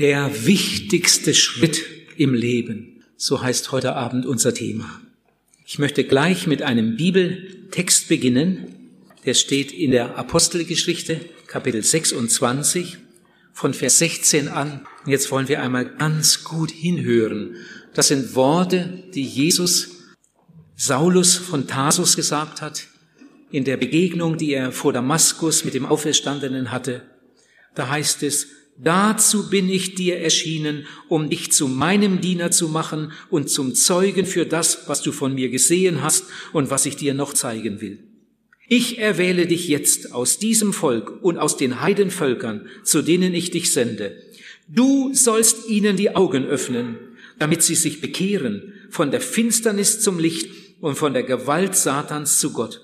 Der wichtigste Schritt im Leben. So heißt heute Abend unser Thema. Ich möchte gleich mit einem Bibeltext beginnen. Der steht in der Apostelgeschichte, Kapitel 26, von Vers 16 an. Jetzt wollen wir einmal ganz gut hinhören. Das sind Worte, die Jesus Saulus von Tarsus gesagt hat, in der Begegnung, die er vor Damaskus mit dem Auferstandenen hatte. Da heißt es, Dazu bin ich dir erschienen, um dich zu meinem Diener zu machen und zum Zeugen für das, was du von mir gesehen hast und was ich dir noch zeigen will. Ich erwähle dich jetzt aus diesem Volk und aus den Heidenvölkern, zu denen ich dich sende. Du sollst ihnen die Augen öffnen, damit sie sich bekehren von der Finsternis zum Licht und von der Gewalt Satans zu Gott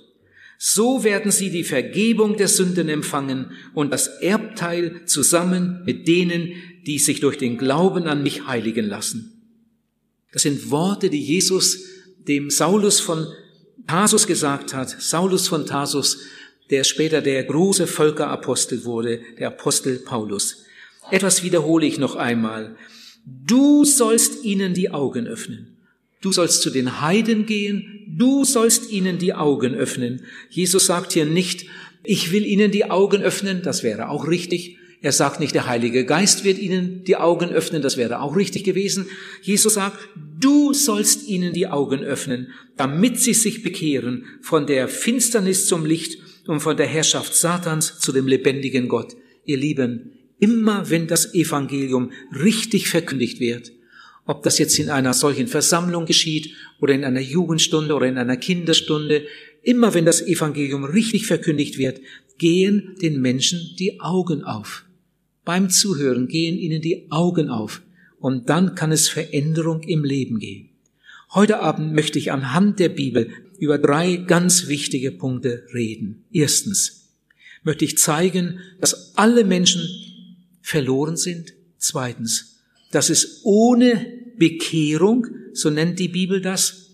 so werden sie die Vergebung der Sünden empfangen und das Erbteil zusammen mit denen, die sich durch den Glauben an mich heiligen lassen. Das sind Worte, die Jesus dem Saulus von Tarsus gesagt hat. Saulus von Tarsus, der später der große Völkerapostel wurde, der Apostel Paulus. Etwas wiederhole ich noch einmal. Du sollst ihnen die Augen öffnen. Du sollst zu den Heiden gehen, du sollst ihnen die Augen öffnen. Jesus sagt hier nicht, ich will ihnen die Augen öffnen, das wäre auch richtig. Er sagt nicht, der Heilige Geist wird ihnen die Augen öffnen, das wäre auch richtig gewesen. Jesus sagt, du sollst ihnen die Augen öffnen, damit sie sich bekehren von der Finsternis zum Licht und von der Herrschaft Satans zu dem lebendigen Gott. Ihr Lieben, immer wenn das Evangelium richtig verkündigt wird, ob das jetzt in einer solchen Versammlung geschieht oder in einer Jugendstunde oder in einer Kinderstunde, immer wenn das Evangelium richtig verkündigt wird, gehen den Menschen die Augen auf. Beim Zuhören gehen ihnen die Augen auf und dann kann es Veränderung im Leben gehen. Heute Abend möchte ich anhand der Bibel über drei ganz wichtige Punkte reden. Erstens möchte ich zeigen, dass alle Menschen verloren sind. Zweitens, dass es ohne Bekehrung, so nennt die Bibel das,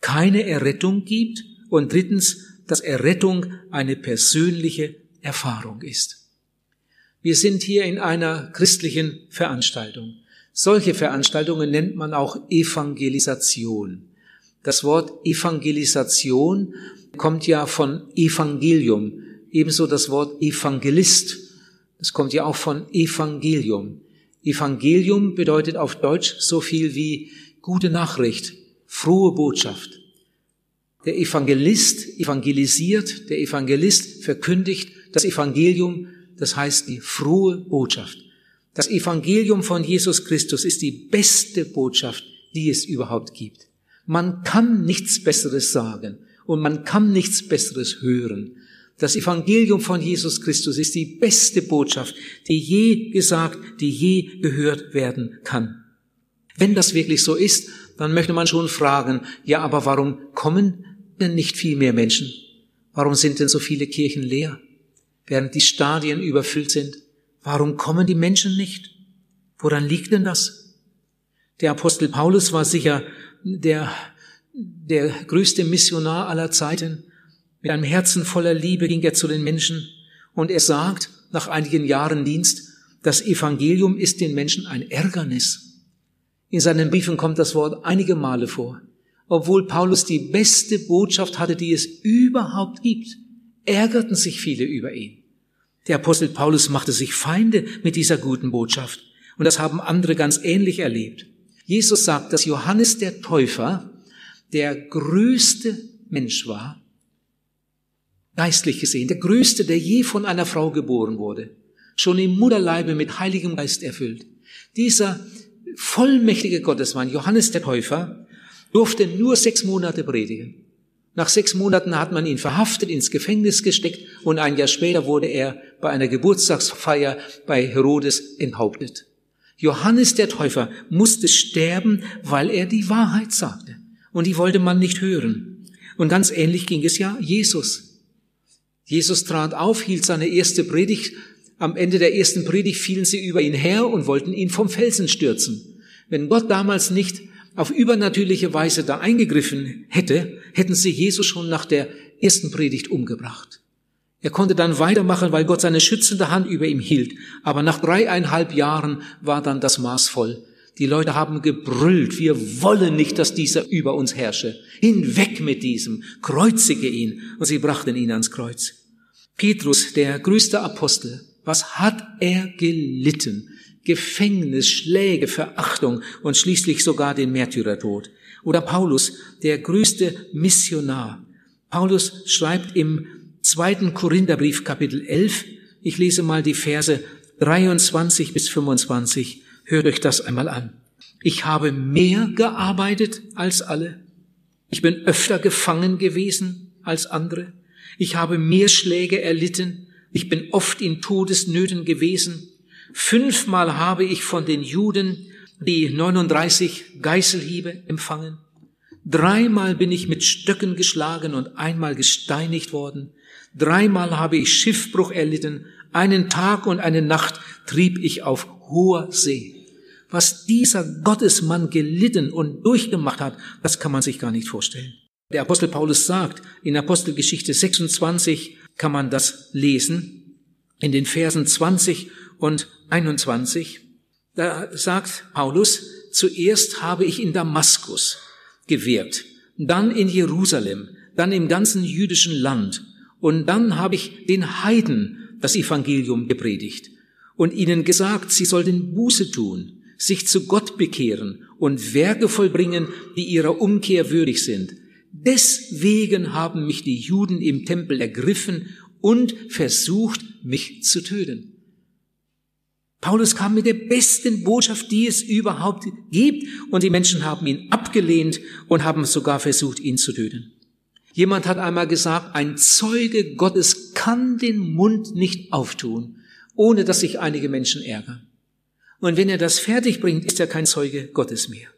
keine Errettung gibt. Und drittens, dass Errettung eine persönliche Erfahrung ist. Wir sind hier in einer christlichen Veranstaltung. Solche Veranstaltungen nennt man auch Evangelisation. Das Wort Evangelisation kommt ja von Evangelium, ebenso das Wort Evangelist. Das kommt ja auch von Evangelium. Evangelium bedeutet auf Deutsch so viel wie gute Nachricht, frohe Botschaft. Der Evangelist evangelisiert, der Evangelist verkündigt das Evangelium, das heißt die frohe Botschaft. Das Evangelium von Jesus Christus ist die beste Botschaft, die es überhaupt gibt. Man kann nichts Besseres sagen und man kann nichts Besseres hören. Das Evangelium von Jesus Christus ist die beste Botschaft, die je gesagt, die je gehört werden kann. Wenn das wirklich so ist, dann möchte man schon fragen, ja, aber warum kommen denn nicht viel mehr Menschen? Warum sind denn so viele Kirchen leer, während die Stadien überfüllt sind? Warum kommen die Menschen nicht? Woran liegt denn das? Der Apostel Paulus war sicher der, der größte Missionar aller Zeiten. Mit einem Herzen voller Liebe ging er zu den Menschen und er sagt nach einigen Jahren Dienst, das Evangelium ist den Menschen ein Ärgernis. In seinen Briefen kommt das Wort einige Male vor. Obwohl Paulus die beste Botschaft hatte, die es überhaupt gibt, ärgerten sich viele über ihn. Der Apostel Paulus machte sich Feinde mit dieser guten Botschaft. Und das haben andere ganz ähnlich erlebt. Jesus sagt, dass Johannes der Täufer der größte Mensch war, geistlich gesehen, der größte, der je von einer Frau geboren wurde, schon im Mutterleibe mit heiligem Geist erfüllt. Dieser vollmächtige Gottesmann, Johannes der Täufer, durfte nur sechs Monate predigen. Nach sechs Monaten hat man ihn verhaftet, ins Gefängnis gesteckt und ein Jahr später wurde er bei einer Geburtstagsfeier bei Herodes enthauptet. Johannes der Täufer musste sterben, weil er die Wahrheit sagte. Und die wollte man nicht hören. Und ganz ähnlich ging es ja Jesus. Jesus trat auf, hielt seine erste Predigt. Am Ende der ersten Predigt fielen sie über ihn her und wollten ihn vom Felsen stürzen. Wenn Gott damals nicht auf übernatürliche Weise da eingegriffen hätte, hätten sie Jesus schon nach der ersten Predigt umgebracht. Er konnte dann weitermachen, weil Gott seine schützende Hand über ihm hielt. Aber nach dreieinhalb Jahren war dann das Maß voll. Die Leute haben gebrüllt, wir wollen nicht, dass dieser über uns herrsche. Hinweg mit diesem, kreuzige ihn. Und sie brachten ihn ans Kreuz. Petrus, der größte Apostel, was hat er gelitten? Gefängnis, Schläge, Verachtung und schließlich sogar den Märtyrertod. Oder Paulus, der größte Missionar. Paulus schreibt im zweiten Korintherbrief Kapitel 11, ich lese mal die Verse 23 bis 25, hört euch das einmal an. Ich habe mehr gearbeitet als alle. Ich bin öfter gefangen gewesen als andere. Ich habe mehr Schläge erlitten. Ich bin oft in Todesnöten gewesen. Fünfmal habe ich von den Juden die 39 Geißelhiebe empfangen. Dreimal bin ich mit Stöcken geschlagen und einmal gesteinigt worden. Dreimal habe ich Schiffbruch erlitten. Einen Tag und eine Nacht trieb ich auf hoher See. Was dieser Gottesmann gelitten und durchgemacht hat, das kann man sich gar nicht vorstellen. Der Apostel Paulus sagt, in Apostelgeschichte 26 kann man das lesen, in den Versen 20 und 21. Da sagt Paulus, zuerst habe ich in Damaskus gewirkt, dann in Jerusalem, dann im ganzen jüdischen Land und dann habe ich den Heiden das Evangelium gepredigt und ihnen gesagt, sie sollten Buße tun, sich zu Gott bekehren und Werke vollbringen, die ihrer Umkehr würdig sind. Deswegen haben mich die Juden im Tempel ergriffen und versucht, mich zu töten. Paulus kam mit der besten Botschaft, die es überhaupt gibt, und die Menschen haben ihn abgelehnt und haben sogar versucht, ihn zu töten. Jemand hat einmal gesagt, ein Zeuge Gottes kann den Mund nicht auftun, ohne dass sich einige Menschen ärgern. Und wenn er das fertig bringt, ist er kein Zeuge Gottes mehr.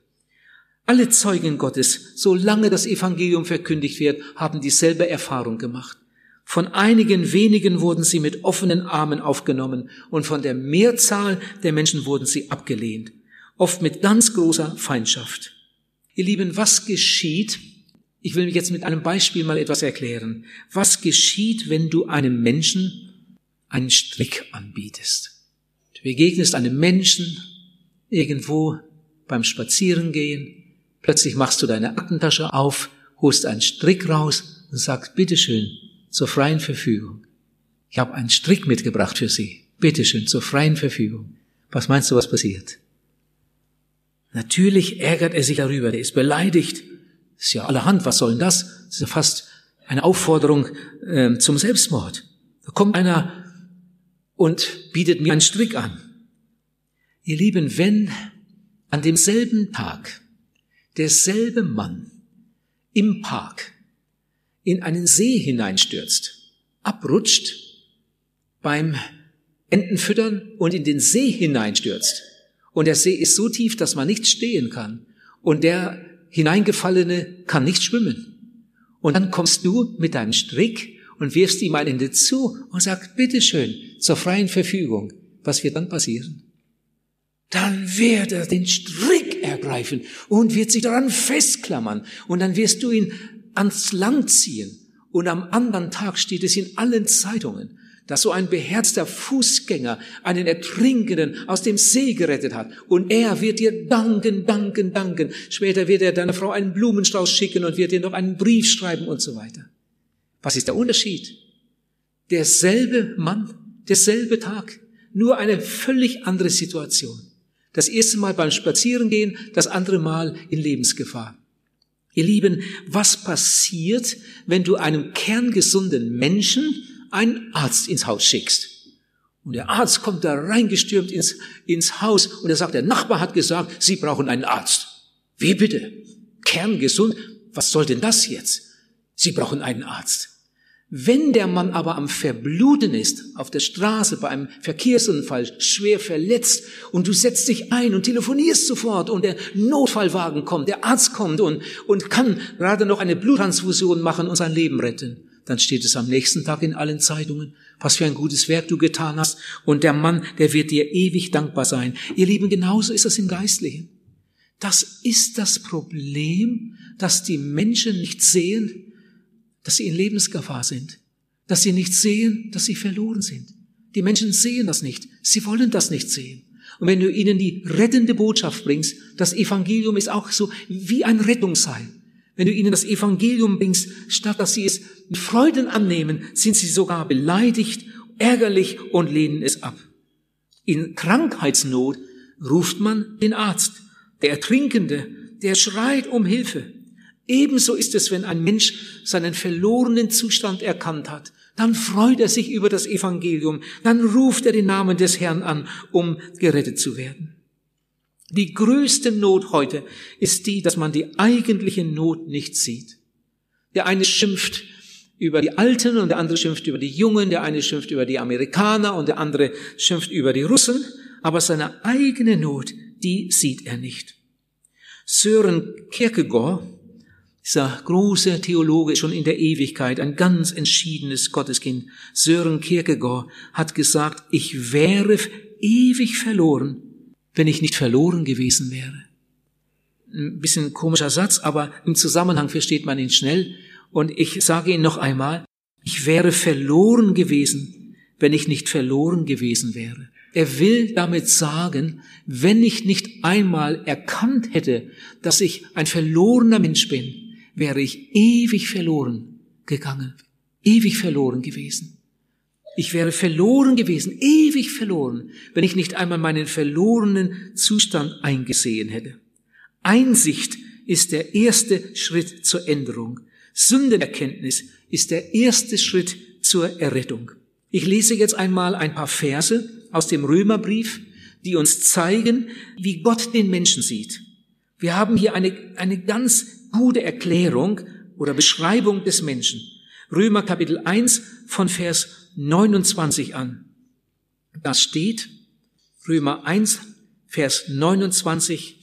Alle Zeugen Gottes, solange das Evangelium verkündigt wird, haben dieselbe Erfahrung gemacht. Von einigen wenigen wurden sie mit offenen Armen aufgenommen und von der Mehrzahl der Menschen wurden sie abgelehnt, oft mit ganz großer Feindschaft. Ihr Lieben, was geschieht? Ich will jetzt mit einem Beispiel mal etwas erklären. Was geschieht, wenn du einem Menschen einen Strick anbietest? Du begegnest einem Menschen irgendwo beim Spazierengehen, plötzlich machst du deine Aktentasche auf, holst einen Strick raus und sagst, bitteschön, zur freien Verfügung. Ich habe einen Strick mitgebracht für Sie. Bitte schön, zur freien Verfügung. Was meinst du, was passiert? Natürlich ärgert er sich darüber, er ist beleidigt. Ist ja allerhand, was soll denn das? Das ist ja fast eine Aufforderung äh, zum Selbstmord. Da kommt einer und bietet mir einen Strick an. Ihr Lieben, wenn an demselben Tag derselbe Mann im Park in einen See hineinstürzt, abrutscht beim Entenfüttern und in den See hineinstürzt. Und der See ist so tief, dass man nicht stehen kann. Und der Hineingefallene kann nicht schwimmen. Und dann kommst du mit deinem Strick und wirfst ihm ein Ende zu und sagst, bitteschön, zur freien Verfügung. Was wird dann passieren? Dann wird er den Strick ergreifen und wird sich daran festklammern. Und dann wirst du ihn ans Land ziehen. Und am anderen Tag steht es in allen Zeitungen, dass so ein beherzter Fußgänger einen Ertrinkenden aus dem See gerettet hat. Und er wird dir danken, danken, danken. Später wird er deiner Frau einen Blumenstrauß schicken und wird dir noch einen Brief schreiben und so weiter. Was ist der Unterschied? Derselbe Mann, derselbe Tag, nur eine völlig andere Situation. Das erste Mal beim Spazierengehen, das andere Mal in Lebensgefahr. Ihr Lieben, was passiert, wenn du einem kerngesunden Menschen einen Arzt ins Haus schickst? Und der Arzt kommt da reingestürmt ins, ins Haus und er sagt, der Nachbar hat gesagt, Sie brauchen einen Arzt. Wie bitte? Kerngesund? Was soll denn das jetzt? Sie brauchen einen Arzt. Wenn der Mann aber am Verbluten ist, auf der Straße bei einem Verkehrsunfall schwer verletzt und du setzt dich ein und telefonierst sofort und der Notfallwagen kommt, der Arzt kommt und, und kann gerade noch eine Bluttransfusion machen und sein Leben retten, dann steht es am nächsten Tag in allen Zeitungen, was für ein gutes Werk du getan hast und der Mann, der wird dir ewig dankbar sein. Ihr Lieben, genauso ist das im Geistlichen. Das ist das Problem, dass die Menschen nicht sehen, dass sie in Lebensgefahr sind. dass sie nicht sehen, dass sie verloren sind. Die Menschen sehen das nicht. Sie wollen das nicht sehen. Und wenn du ihnen die rettende Botschaft bringst, das Evangelium ist auch so wie ein Rettungsseil. Wenn du ihnen das Evangelium bringst, statt dass sie es mit Freuden annehmen, sind sie sogar beleidigt, ärgerlich und lehnen es ab. In Krankheitsnot ruft man den Arzt. Der Ertrinkende, der schreit um Hilfe. Ebenso ist es, wenn ein Mensch seinen verlorenen Zustand erkannt hat. Dann freut er sich über das Evangelium. Dann ruft er den Namen des Herrn an, um gerettet zu werden. Die größte Not heute ist die, dass man die eigentliche Not nicht sieht. Der eine schimpft über die Alten und der andere schimpft über die Jungen, der eine schimpft über die Amerikaner und der andere schimpft über die Russen, aber seine eigene Not, die sieht er nicht. Sören Kierkegaard, dieser große Theologe schon in der Ewigkeit, ein ganz entschiedenes Gotteskind, Sören Kierkegaard hat gesagt, ich wäre ewig verloren, wenn ich nicht verloren gewesen wäre. Ein bisschen komischer Satz, aber im Zusammenhang versteht man ihn schnell. Und ich sage ihn noch einmal, ich wäre verloren gewesen, wenn ich nicht verloren gewesen wäre. Er will damit sagen, wenn ich nicht einmal erkannt hätte, dass ich ein verlorener Mensch bin, wäre ich ewig verloren gegangen, ewig verloren gewesen. Ich wäre verloren gewesen, ewig verloren, wenn ich nicht einmal meinen verlorenen Zustand eingesehen hätte. Einsicht ist der erste Schritt zur Änderung. Sündenerkenntnis ist der erste Schritt zur Errettung. Ich lese jetzt einmal ein paar Verse aus dem Römerbrief, die uns zeigen, wie Gott den Menschen sieht. Wir haben hier eine, eine ganz gute Erklärung oder Beschreibung des Menschen. Römer Kapitel 1 von Vers 29 an. Da steht, Römer 1, Vers 29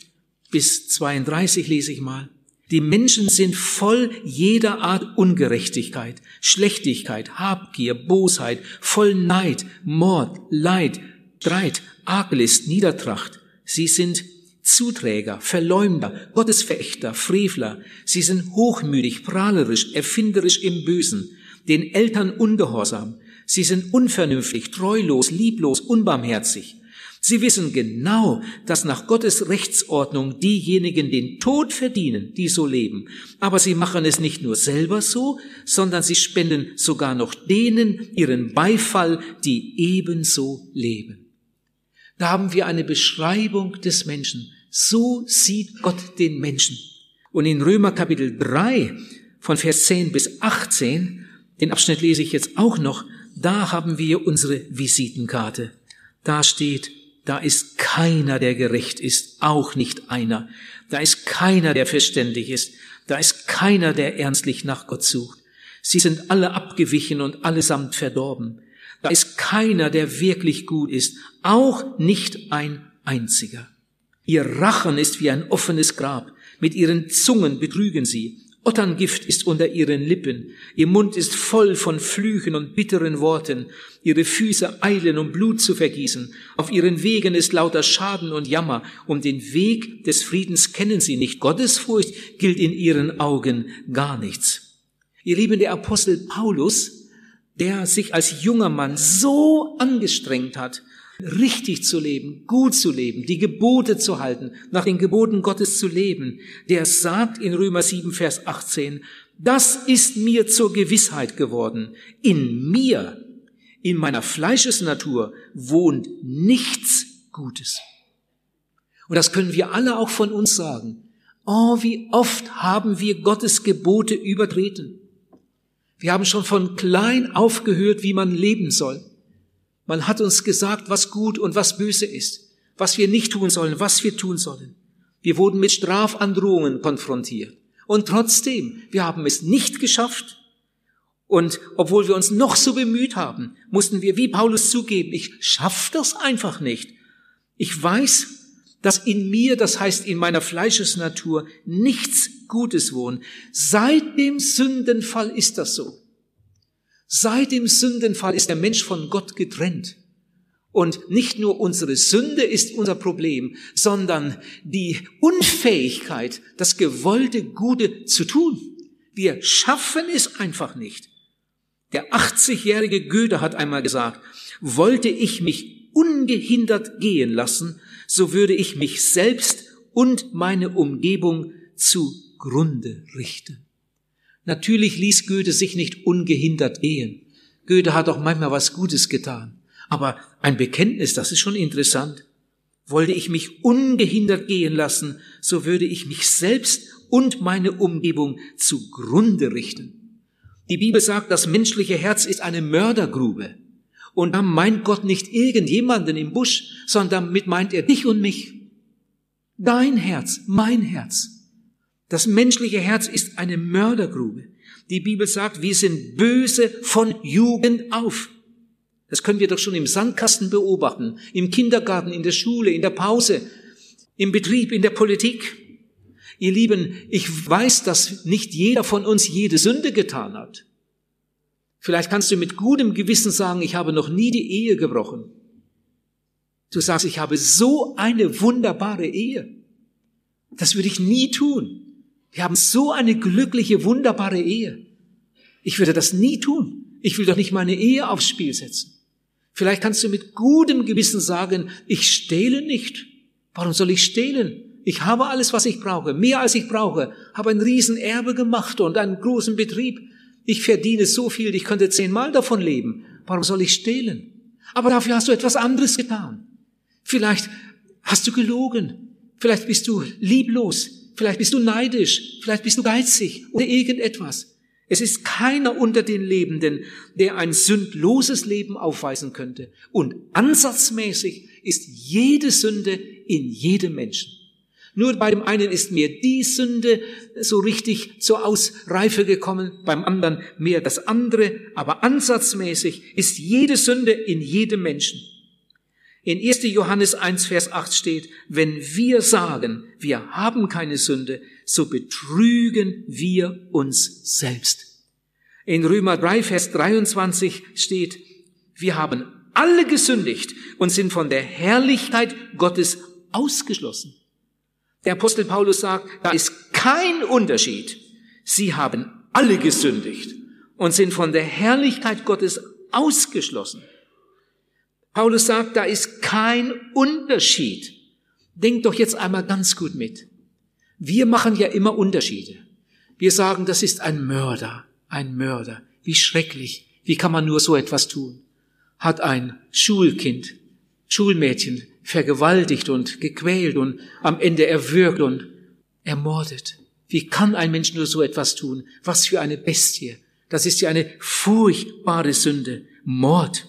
bis 32 lese ich mal. Die Menschen sind voll jeder Art Ungerechtigkeit, Schlechtigkeit, Habgier, Bosheit, voll Neid, Mord, Leid, Streit, Arglist, Niedertracht. Sie sind Zuträger, Verleumder, Gottesverächter, Frevler. Sie sind hochmütig, prahlerisch, erfinderisch im Bösen, den Eltern ungehorsam. Sie sind unvernünftig, treulos, lieblos, unbarmherzig. Sie wissen genau, dass nach Gottes Rechtsordnung diejenigen den Tod verdienen, die so leben. Aber sie machen es nicht nur selber so, sondern sie spenden sogar noch denen ihren Beifall, die ebenso leben. Da haben wir eine Beschreibung des Menschen. So sieht Gott den Menschen. Und in Römer Kapitel 3 von Vers 10 bis 18, den Abschnitt lese ich jetzt auch noch, da haben wir unsere Visitenkarte. Da steht, da ist keiner, der gerecht ist, auch nicht einer. Da ist keiner, der verständig ist. Da ist keiner, der ernstlich nach Gott sucht. Sie sind alle abgewichen und allesamt verdorben. Da ist keiner, der wirklich gut ist, auch nicht ein einziger. Ihr Rachen ist wie ein offenes Grab. Mit ihren Zungen betrügen sie. Otterngift ist unter ihren Lippen, ihr Mund ist voll von Flüchen und bitteren Worten, ihre Füße eilen, um Blut zu vergießen, auf ihren Wegen ist lauter Schaden und Jammer, um den Weg des Friedens kennen sie nicht, Gottesfurcht gilt in ihren Augen gar nichts. Ihr Lieben, der Apostel Paulus, der sich als junger Mann so angestrengt hat, richtig zu leben, gut zu leben, die Gebote zu halten, nach den Geboten Gottes zu leben, der sagt in Römer 7, Vers 18, das ist mir zur Gewissheit geworden. In mir, in meiner Fleischesnatur wohnt nichts Gutes. Und das können wir alle auch von uns sagen. Oh, wie oft haben wir Gottes Gebote übertreten. Wir haben schon von klein aufgehört, wie man leben soll. Man hat uns gesagt, was gut und was böse ist, was wir nicht tun sollen, was wir tun sollen. Wir wurden mit Strafandrohungen konfrontiert. Und trotzdem, wir haben es nicht geschafft. Und obwohl wir uns noch so bemüht haben, mussten wir wie Paulus zugeben, ich schaff das einfach nicht. Ich weiß, dass in mir, das heißt in meiner Fleischesnatur, nichts Gutes wohnt. Seit dem Sündenfall ist das so. Seit dem Sündenfall ist der Mensch von Gott getrennt. Und nicht nur unsere Sünde ist unser Problem, sondern die Unfähigkeit, das gewollte Gute zu tun. Wir schaffen es einfach nicht. Der 80-jährige Goethe hat einmal gesagt, wollte ich mich ungehindert gehen lassen, so würde ich mich selbst und meine Umgebung zugrunde richten. Natürlich ließ Goethe sich nicht ungehindert gehen. Goethe hat auch manchmal was Gutes getan. Aber ein Bekenntnis, das ist schon interessant. Wollte ich mich ungehindert gehen lassen, so würde ich mich selbst und meine Umgebung zugrunde richten. Die Bibel sagt, das menschliche Herz ist eine Mördergrube. Und dann meint Gott nicht irgendjemanden im Busch, sondern damit meint er dich und mich. Dein Herz, mein Herz. Das menschliche Herz ist eine Mördergrube. Die Bibel sagt, wir sind böse von Jugend auf. Das können wir doch schon im Sandkasten beobachten, im Kindergarten, in der Schule, in der Pause, im Betrieb, in der Politik. Ihr Lieben, ich weiß, dass nicht jeder von uns jede Sünde getan hat. Vielleicht kannst du mit gutem Gewissen sagen, ich habe noch nie die Ehe gebrochen. Du sagst, ich habe so eine wunderbare Ehe. Das würde ich nie tun. Wir haben so eine glückliche, wunderbare Ehe. Ich würde das nie tun. Ich will doch nicht meine Ehe aufs Spiel setzen. Vielleicht kannst du mit gutem Gewissen sagen, ich stehle nicht. Warum soll ich stehlen? Ich habe alles, was ich brauche, mehr als ich brauche, habe ein Riesenerbe gemacht und einen großen Betrieb. Ich verdiene so viel, ich könnte zehnmal davon leben. Warum soll ich stehlen? Aber dafür hast du etwas anderes getan. Vielleicht hast du gelogen. Vielleicht bist du lieblos. Vielleicht bist du neidisch, vielleicht bist du geizig oder irgendetwas. Es ist keiner unter den Lebenden, der ein sündloses Leben aufweisen könnte. Und ansatzmäßig ist jede Sünde in jedem Menschen. Nur bei dem einen ist mir die Sünde so richtig zur Ausreife gekommen, beim anderen mehr das andere, aber ansatzmäßig ist jede Sünde in jedem Menschen. In 1. Johannes 1, Vers 8 steht, wenn wir sagen, wir haben keine Sünde, so betrügen wir uns selbst. In Römer 3, Vers 23 steht, wir haben alle gesündigt und sind von der Herrlichkeit Gottes ausgeschlossen. Der Apostel Paulus sagt, da ist kein Unterschied. Sie haben alle gesündigt und sind von der Herrlichkeit Gottes ausgeschlossen. Paulus sagt, da ist kein Unterschied. Denkt doch jetzt einmal ganz gut mit. Wir machen ja immer Unterschiede. Wir sagen, das ist ein Mörder, ein Mörder. Wie schrecklich. Wie kann man nur so etwas tun? Hat ein Schulkind, Schulmädchen vergewaltigt und gequält und am Ende erwürgt und ermordet. Wie kann ein Mensch nur so etwas tun? Was für eine Bestie. Das ist ja eine furchtbare Sünde. Mord.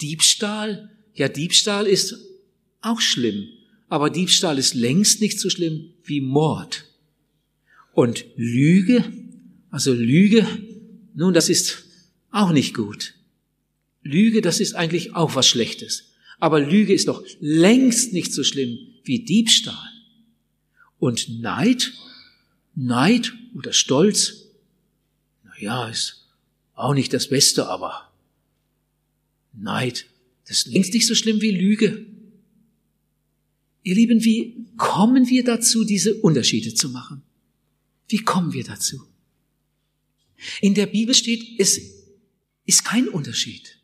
Diebstahl, ja, Diebstahl ist auch schlimm, aber Diebstahl ist längst nicht so schlimm wie Mord. Und Lüge, also Lüge, nun, das ist auch nicht gut. Lüge, das ist eigentlich auch was Schlechtes. Aber Lüge ist doch längst nicht so schlimm wie Diebstahl. Und Neid, Neid oder Stolz, na ja, ist auch nicht das Beste, aber Neid. Das ist längst nicht so schlimm wie Lüge. Ihr Lieben, wie kommen wir dazu, diese Unterschiede zu machen? Wie kommen wir dazu? In der Bibel steht, es ist kein Unterschied.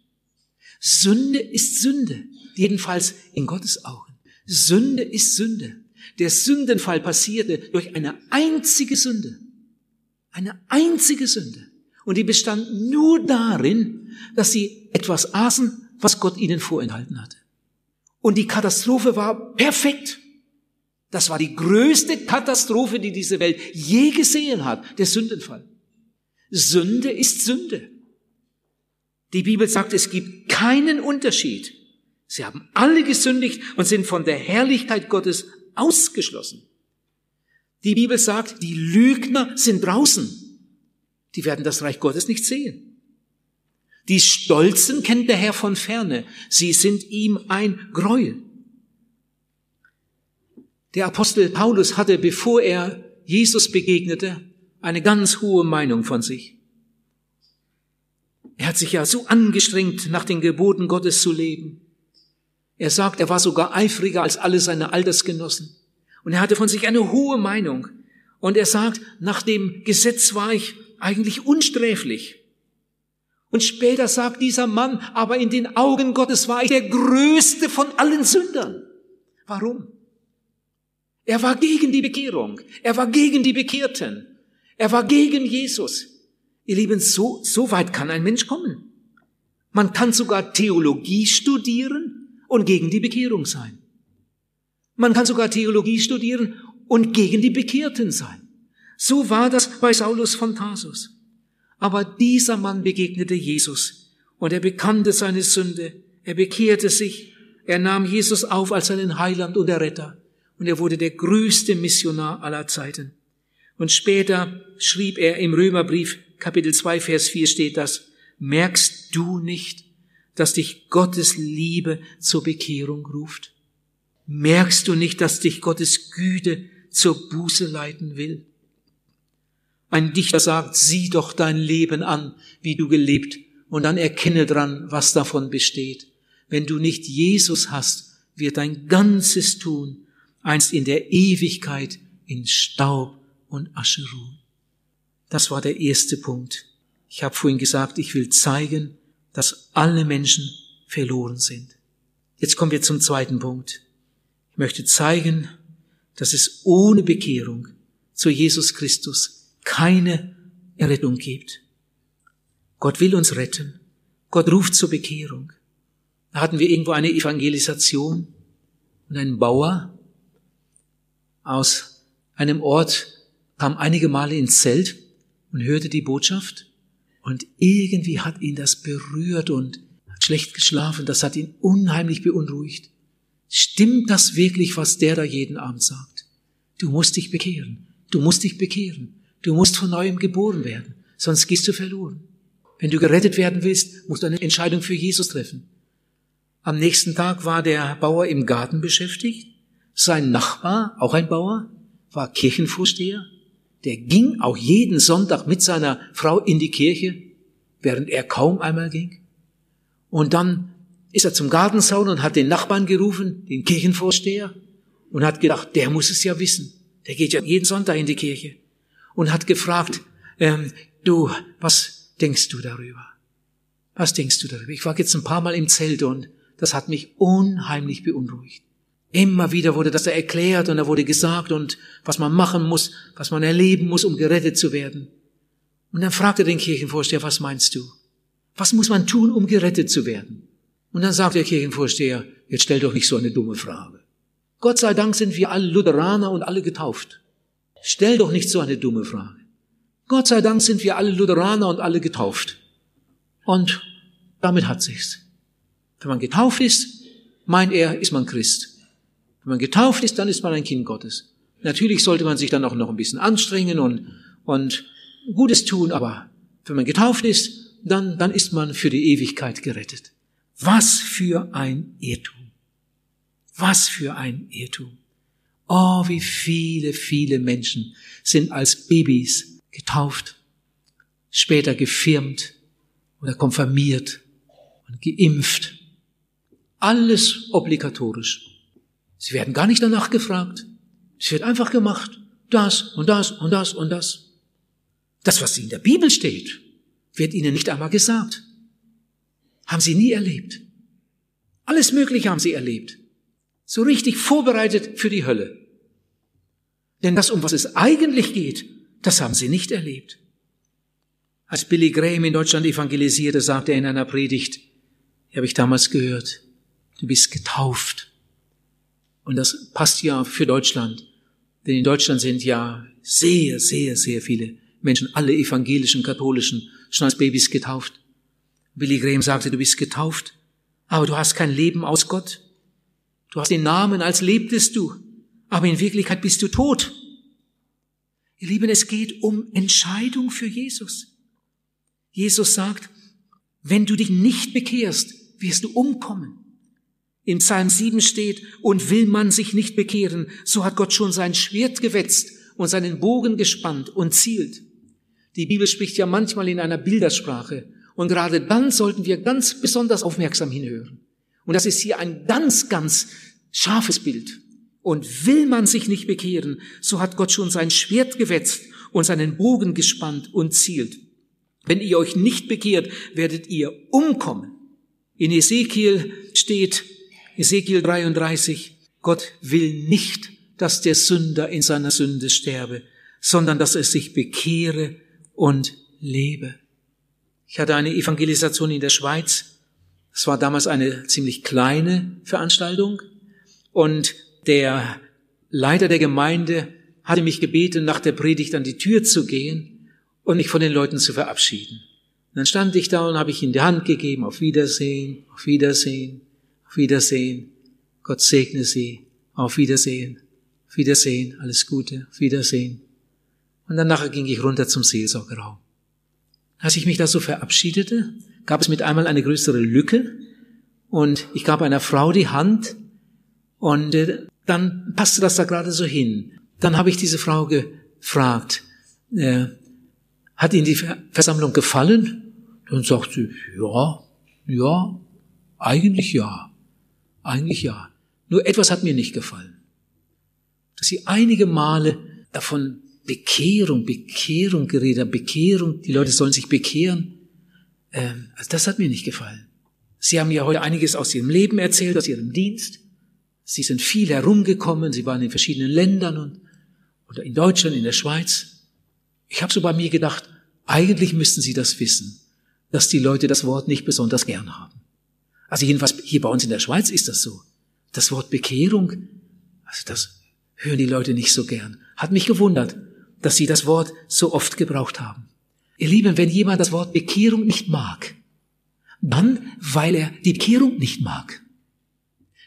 Sünde ist Sünde, jedenfalls in Gottes Augen. Sünde ist Sünde. Der Sündenfall passierte durch eine einzige Sünde. Eine einzige Sünde. Und die bestand nur darin, dass sie etwas aßen, was Gott ihnen vorenthalten hatte. Und die Katastrophe war perfekt. Das war die größte Katastrophe, die diese Welt je gesehen hat, der Sündenfall. Sünde ist Sünde. Die Bibel sagt, es gibt keinen Unterschied. Sie haben alle gesündigt und sind von der Herrlichkeit Gottes ausgeschlossen. Die Bibel sagt, die Lügner sind draußen. Die werden das Reich Gottes nicht sehen. Die Stolzen kennt der Herr von ferne. Sie sind ihm ein Gräuel. Der Apostel Paulus hatte, bevor er Jesus begegnete, eine ganz hohe Meinung von sich. Er hat sich ja so angestrengt, nach den Geboten Gottes zu leben. Er sagt, er war sogar eifriger als alle seine Altersgenossen. Und er hatte von sich eine hohe Meinung. Und er sagt, nach dem Gesetz war ich eigentlich unsträflich. Und später sagt dieser Mann, aber in den Augen Gottes war ich der größte von allen Sündern. Warum? Er war gegen die Bekehrung. Er war gegen die Bekehrten. Er war gegen Jesus. Ihr Lieben, so, so weit kann ein Mensch kommen. Man kann sogar Theologie studieren und gegen die Bekehrung sein. Man kann sogar Theologie studieren und gegen die Bekehrten sein. So war das bei Saulus von Tarsus. Aber dieser Mann begegnete Jesus und er bekannte seine Sünde. Er bekehrte sich. Er nahm Jesus auf als seinen Heiland und Erretter. Und er wurde der größte Missionar aller Zeiten. Und später schrieb er im Römerbrief, Kapitel 2, Vers 4 steht das, merkst du nicht, dass dich Gottes Liebe zur Bekehrung ruft? Merkst du nicht, dass dich Gottes Güte zur Buße leiten will? Ein Dichter sagt, sieh doch dein Leben an, wie du gelebt, und dann erkenne dran, was davon besteht. Wenn du nicht Jesus hast, wird dein ganzes Tun einst in der Ewigkeit in Staub und Asche ruhen. Das war der erste Punkt. Ich habe vorhin gesagt, ich will zeigen, dass alle Menschen verloren sind. Jetzt kommen wir zum zweiten Punkt. Ich möchte zeigen, dass es ohne Bekehrung zu Jesus Christus keine Errettung gibt. Gott will uns retten. Gott ruft zur Bekehrung. Da hatten wir irgendwo eine Evangelisation und ein Bauer aus einem Ort kam einige Male ins Zelt und hörte die Botschaft und irgendwie hat ihn das berührt und hat schlecht geschlafen. Das hat ihn unheimlich beunruhigt. Stimmt das wirklich, was der da jeden Abend sagt? Du musst dich bekehren. Du musst dich bekehren. Du musst von neuem geboren werden. Sonst gehst du verloren. Wenn du gerettet werden willst, musst du eine Entscheidung für Jesus treffen. Am nächsten Tag war der Bauer im Garten beschäftigt. Sein Nachbar, auch ein Bauer, war Kirchenvorsteher der ging auch jeden Sonntag mit seiner Frau in die Kirche, während er kaum einmal ging. Und dann ist er zum Gartenzaun und hat den Nachbarn gerufen, den Kirchenvorsteher, und hat gedacht, der muss es ja wissen. Der geht ja jeden Sonntag in die Kirche. Und hat gefragt, ähm, du, was denkst du darüber? Was denkst du darüber? Ich war jetzt ein paar Mal im Zelt und das hat mich unheimlich beunruhigt. Immer wieder wurde das erklärt und da wurde gesagt und was man machen muss, was man erleben muss, um gerettet zu werden. Und dann fragte den Kirchenvorsteher, was meinst du? Was muss man tun, um gerettet zu werden? Und dann sagt der Kirchenvorsteher, jetzt stell doch nicht so eine dumme Frage. Gott sei Dank sind wir alle Lutheraner und alle getauft. Stell doch nicht so eine dumme Frage. Gott sei Dank sind wir alle Lutheraner und alle getauft. Und damit hat sich's. Wenn man getauft ist, meint er, ist man Christ. Wenn man getauft ist, dann ist man ein Kind Gottes. Natürlich sollte man sich dann auch noch ein bisschen anstrengen und, und Gutes tun, aber wenn man getauft ist, dann, dann ist man für die Ewigkeit gerettet. Was für ein Irrtum. Was für ein Irrtum. Oh, wie viele, viele Menschen sind als Babys getauft, später gefirmt oder konfirmiert und geimpft. Alles obligatorisch. Sie werden gar nicht danach gefragt. Es wird einfach gemacht. Das und das und das und das. Das, was in der Bibel steht, wird Ihnen nicht einmal gesagt. Haben Sie nie erlebt. Alles Mögliche haben Sie erlebt. So richtig vorbereitet für die Hölle. Denn das, um was es eigentlich geht, das haben Sie nicht erlebt. Als Billy Graham in Deutschland evangelisierte, sagte er in einer Predigt, die habe ich damals gehört, du bist getauft und das passt ja für Deutschland. Denn in Deutschland sind ja sehr, sehr, sehr viele Menschen, alle evangelischen, katholischen, schon als Babys getauft. Billy Graham sagte, du bist getauft, aber du hast kein Leben aus Gott. Du hast den Namen, als lebtest du, aber in Wirklichkeit bist du tot. Ihr Lieben, es geht um Entscheidung für Jesus. Jesus sagt, wenn du dich nicht bekehrst, wirst du umkommen. Im Psalm 7 steht, und will man sich nicht bekehren, so hat Gott schon sein Schwert gewetzt und seinen Bogen gespannt und zielt. Die Bibel spricht ja manchmal in einer Bildersprache. Und gerade dann sollten wir ganz besonders aufmerksam hinhören. Und das ist hier ein ganz, ganz scharfes Bild. Und will man sich nicht bekehren, so hat Gott schon sein Schwert gewetzt und seinen Bogen gespannt und zielt. Wenn ihr euch nicht bekehrt, werdet ihr umkommen. In Ezekiel steht, Ezekiel 33, Gott will nicht, dass der Sünder in seiner Sünde sterbe, sondern dass er sich bekehre und lebe. Ich hatte eine Evangelisation in der Schweiz. Es war damals eine ziemlich kleine Veranstaltung und der Leiter der Gemeinde hatte mich gebeten, nach der Predigt an die Tür zu gehen und mich von den Leuten zu verabschieden. Und dann stand ich da und habe ich ihm die Hand gegeben, auf Wiedersehen, auf Wiedersehen, auf Wiedersehen. Gott segne Sie, auf Wiedersehen, auf Wiedersehen, alles Gute, auf Wiedersehen. Und dann nachher ging ich runter zum Seelsorgerraum. Als ich mich da so verabschiedete, gab es mit einmal eine größere Lücke und ich gab einer Frau die Hand und äh, dann passte das da gerade so hin. Dann habe ich diese Frau gefragt, äh, hat Ihnen die Versammlung gefallen? Dann sagt sie, ja, ja, eigentlich ja, eigentlich ja. Nur etwas hat mir nicht gefallen. Dass sie einige Male davon Bekehrung, Bekehrung geredet haben, Bekehrung, die Leute sollen sich bekehren. Ähm, also das hat mir nicht gefallen. Sie haben ja heute einiges aus ihrem Leben erzählt, aus ihrem Dienst. Sie sind viel herumgekommen, sie waren in verschiedenen Ländern und oder in Deutschland, in der Schweiz. Ich habe so bei mir gedacht, eigentlich müssten Sie das wissen, dass die Leute das Wort nicht besonders gern haben. Also jedenfalls hier bei uns in der Schweiz ist das so. Das Wort Bekehrung, also das hören die Leute nicht so gern. Hat mich gewundert, dass Sie das Wort so oft gebraucht haben. Ihr Lieben, wenn jemand das Wort Bekehrung nicht mag, dann, weil er die Bekehrung nicht mag.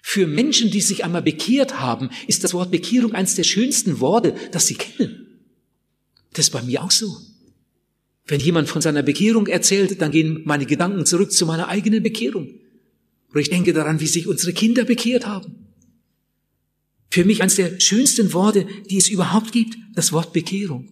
Für Menschen, die sich einmal bekehrt haben, ist das Wort Bekehrung eines der schönsten Worte, das sie kennen. Das ist bei mir auch so. Wenn jemand von seiner Bekehrung erzählt, dann gehen meine Gedanken zurück zu meiner eigenen Bekehrung. Oder ich denke daran, wie sich unsere Kinder bekehrt haben. Für mich eines der schönsten Worte, die es überhaupt gibt, das Wort Bekehrung.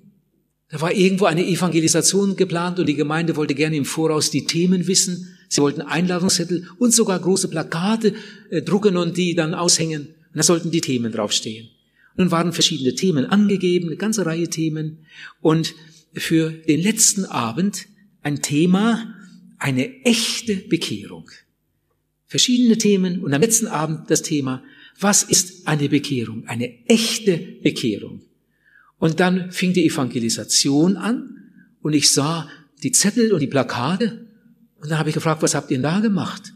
Da war irgendwo eine Evangelisation geplant und die Gemeinde wollte gerne im Voraus die Themen wissen. Sie wollten Einladungszettel und sogar große Plakate äh, drucken und die dann aushängen. Und da sollten die Themen draufstehen. Dann waren verschiedene Themen angegeben, eine ganze Reihe Themen. Und für den letzten Abend ein Thema, eine echte Bekehrung. Verschiedene Themen und am letzten Abend das Thema, was ist eine Bekehrung? Eine echte Bekehrung. Und dann fing die Evangelisation an und ich sah die Zettel und die Plakate und dann habe ich gefragt, was habt ihr denn da gemacht?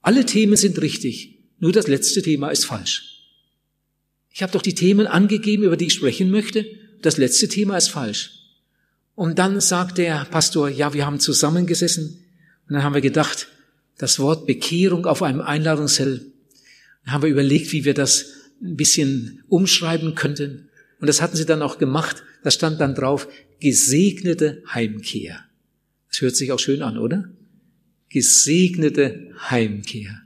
Alle Themen sind richtig, nur das letzte Thema ist falsch. Ich habe doch die Themen angegeben, über die ich sprechen möchte, das letzte Thema ist falsch. Und dann sagt der Pastor, ja, wir haben zusammengesessen und dann haben wir gedacht, das Wort Bekehrung auf einem Einladungszettel, dann haben wir überlegt, wie wir das ein bisschen umschreiben könnten. Und das hatten sie dann auch gemacht. Da stand dann drauf, gesegnete Heimkehr. Das hört sich auch schön an, oder? Gesegnete Heimkehr.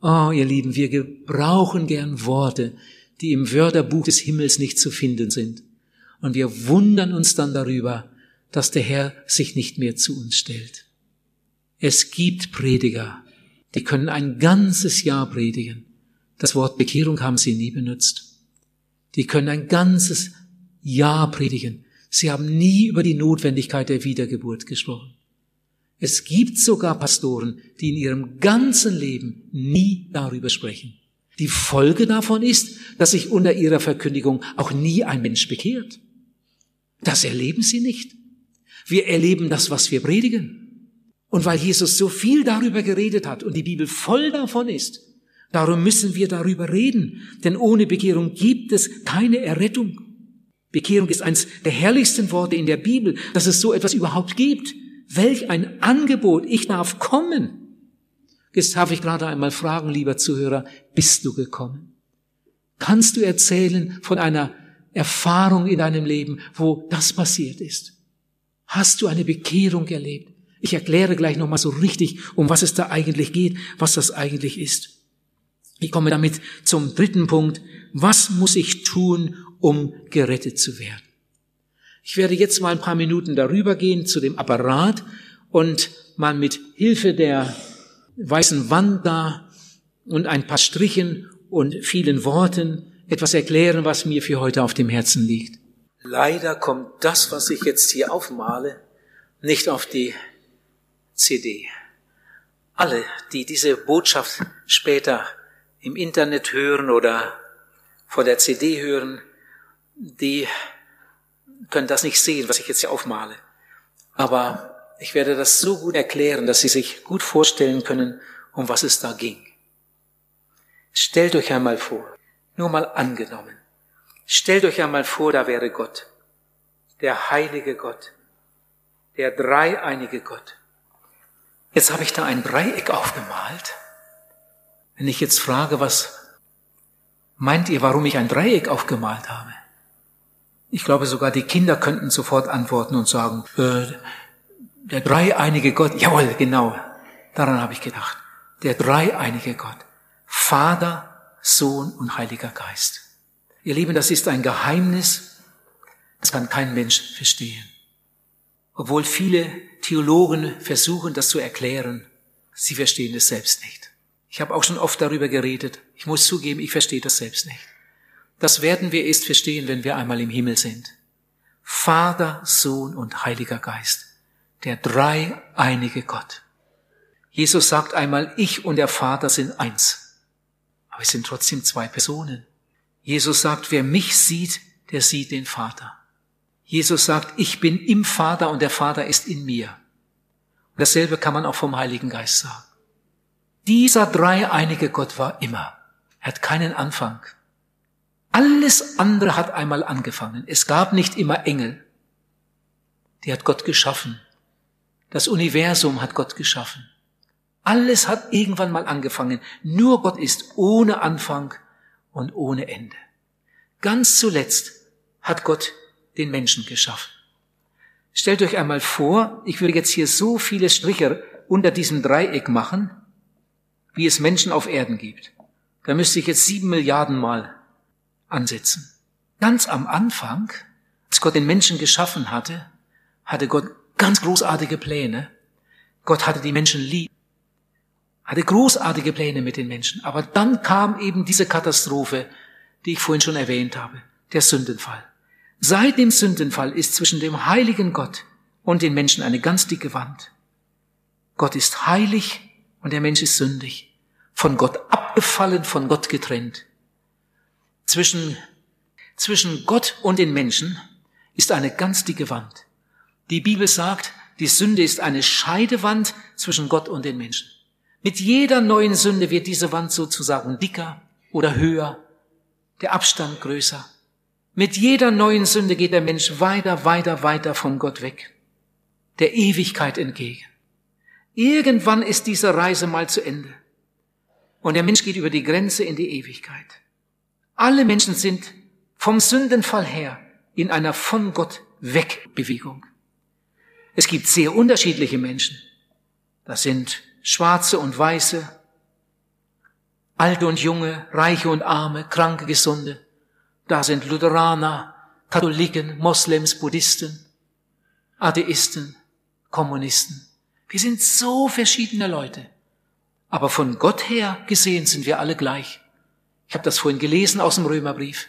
Oh, ihr Lieben, wir gebrauchen gern Worte, die im Wörterbuch des Himmels nicht zu finden sind. Und wir wundern uns dann darüber, dass der Herr sich nicht mehr zu uns stellt. Es gibt Prediger, die können ein ganzes Jahr predigen. Das Wort Bekehrung haben sie nie benutzt. Die können ein ganzes Jahr predigen. Sie haben nie über die Notwendigkeit der Wiedergeburt gesprochen. Es gibt sogar Pastoren, die in ihrem ganzen Leben nie darüber sprechen. Die Folge davon ist, dass sich unter ihrer Verkündigung auch nie ein Mensch bekehrt. Das erleben sie nicht. Wir erleben das, was wir predigen. Und weil Jesus so viel darüber geredet hat und die Bibel voll davon ist, Darum müssen wir darüber reden, denn ohne Bekehrung gibt es keine Errettung. Bekehrung ist eines der herrlichsten Worte in der Bibel, dass es so etwas überhaupt gibt. Welch ein Angebot, ich darf kommen. Jetzt darf ich gerade einmal fragen, lieber Zuhörer, bist du gekommen? Kannst du erzählen von einer Erfahrung in deinem Leben, wo das passiert ist? Hast du eine Bekehrung erlebt? Ich erkläre gleich nochmal so richtig, um was es da eigentlich geht, was das eigentlich ist. Ich komme damit zum dritten Punkt. Was muss ich tun, um gerettet zu werden? Ich werde jetzt mal ein paar Minuten darüber gehen zu dem Apparat und mal mit Hilfe der weißen Wand da und ein paar Strichen und vielen Worten etwas erklären, was mir für heute auf dem Herzen liegt. Leider kommt das, was ich jetzt hier aufmale, nicht auf die CD. Alle, die diese Botschaft später im Internet hören oder vor der CD hören, die können das nicht sehen, was ich jetzt hier aufmale. Aber ich werde das so gut erklären, dass Sie sich gut vorstellen können, um was es da ging. Stellt euch einmal vor, nur mal angenommen, stellt euch einmal vor, da wäre Gott, der heilige Gott, der dreieinige Gott. Jetzt habe ich da ein Dreieck aufgemalt. Wenn ich jetzt frage, was meint ihr, warum ich ein Dreieck aufgemalt habe? Ich glaube, sogar die Kinder könnten sofort antworten und sagen, äh, der dreieinige Gott, jawohl, genau, daran habe ich gedacht. Der dreieinige Gott, Vater, Sohn und Heiliger Geist. Ihr Lieben, das ist ein Geheimnis, das kann kein Mensch verstehen. Obwohl viele Theologen versuchen, das zu erklären, sie verstehen es selbst nicht. Ich habe auch schon oft darüber geredet. Ich muss zugeben, ich verstehe das selbst nicht. Das werden wir erst verstehen, wenn wir einmal im Himmel sind. Vater, Sohn und Heiliger Geist. Der dreieinige Gott. Jesus sagt einmal, ich und der Vater sind eins. Aber es sind trotzdem zwei Personen. Jesus sagt, wer mich sieht, der sieht den Vater. Jesus sagt, ich bin im Vater und der Vater ist in mir. Und dasselbe kann man auch vom Heiligen Geist sagen. Dieser dreieinige Gott war immer. Er hat keinen Anfang. Alles andere hat einmal angefangen. Es gab nicht immer Engel. Die hat Gott geschaffen. Das Universum hat Gott geschaffen. Alles hat irgendwann mal angefangen. Nur Gott ist ohne Anfang und ohne Ende. Ganz zuletzt hat Gott den Menschen geschaffen. Stellt euch einmal vor, ich würde jetzt hier so viele Striche unter diesem Dreieck machen, wie es Menschen auf Erden gibt. Da müsste ich jetzt sieben Milliarden Mal ansetzen. Ganz am Anfang, als Gott den Menschen geschaffen hatte, hatte Gott ganz großartige Pläne. Gott hatte die Menschen lieb, hatte großartige Pläne mit den Menschen. Aber dann kam eben diese Katastrophe, die ich vorhin schon erwähnt habe, der Sündenfall. Seit dem Sündenfall ist zwischen dem heiligen Gott und den Menschen eine ganz dicke Wand. Gott ist heilig und der Mensch ist sündig. Von Gott abgefallen, von Gott getrennt. Zwischen, zwischen Gott und den Menschen ist eine ganz dicke Wand. Die Bibel sagt, die Sünde ist eine Scheidewand zwischen Gott und den Menschen. Mit jeder neuen Sünde wird diese Wand sozusagen dicker oder höher, der Abstand größer. Mit jeder neuen Sünde geht der Mensch weiter, weiter, weiter von Gott weg, der Ewigkeit entgegen. Irgendwann ist diese Reise mal zu Ende. Und der Mensch geht über die Grenze in die Ewigkeit. Alle Menschen sind vom Sündenfall her in einer von Gott weg Bewegung. Es gibt sehr unterschiedliche Menschen. Das sind Schwarze und Weiße, Alte und Junge, Reiche und Arme, Kranke, Gesunde. Da sind Lutheraner, Katholiken, Moslems, Buddhisten, Atheisten, Kommunisten. Wir sind so verschiedene Leute. Aber von Gott her gesehen sind wir alle gleich. Ich habe das vorhin gelesen aus dem Römerbrief.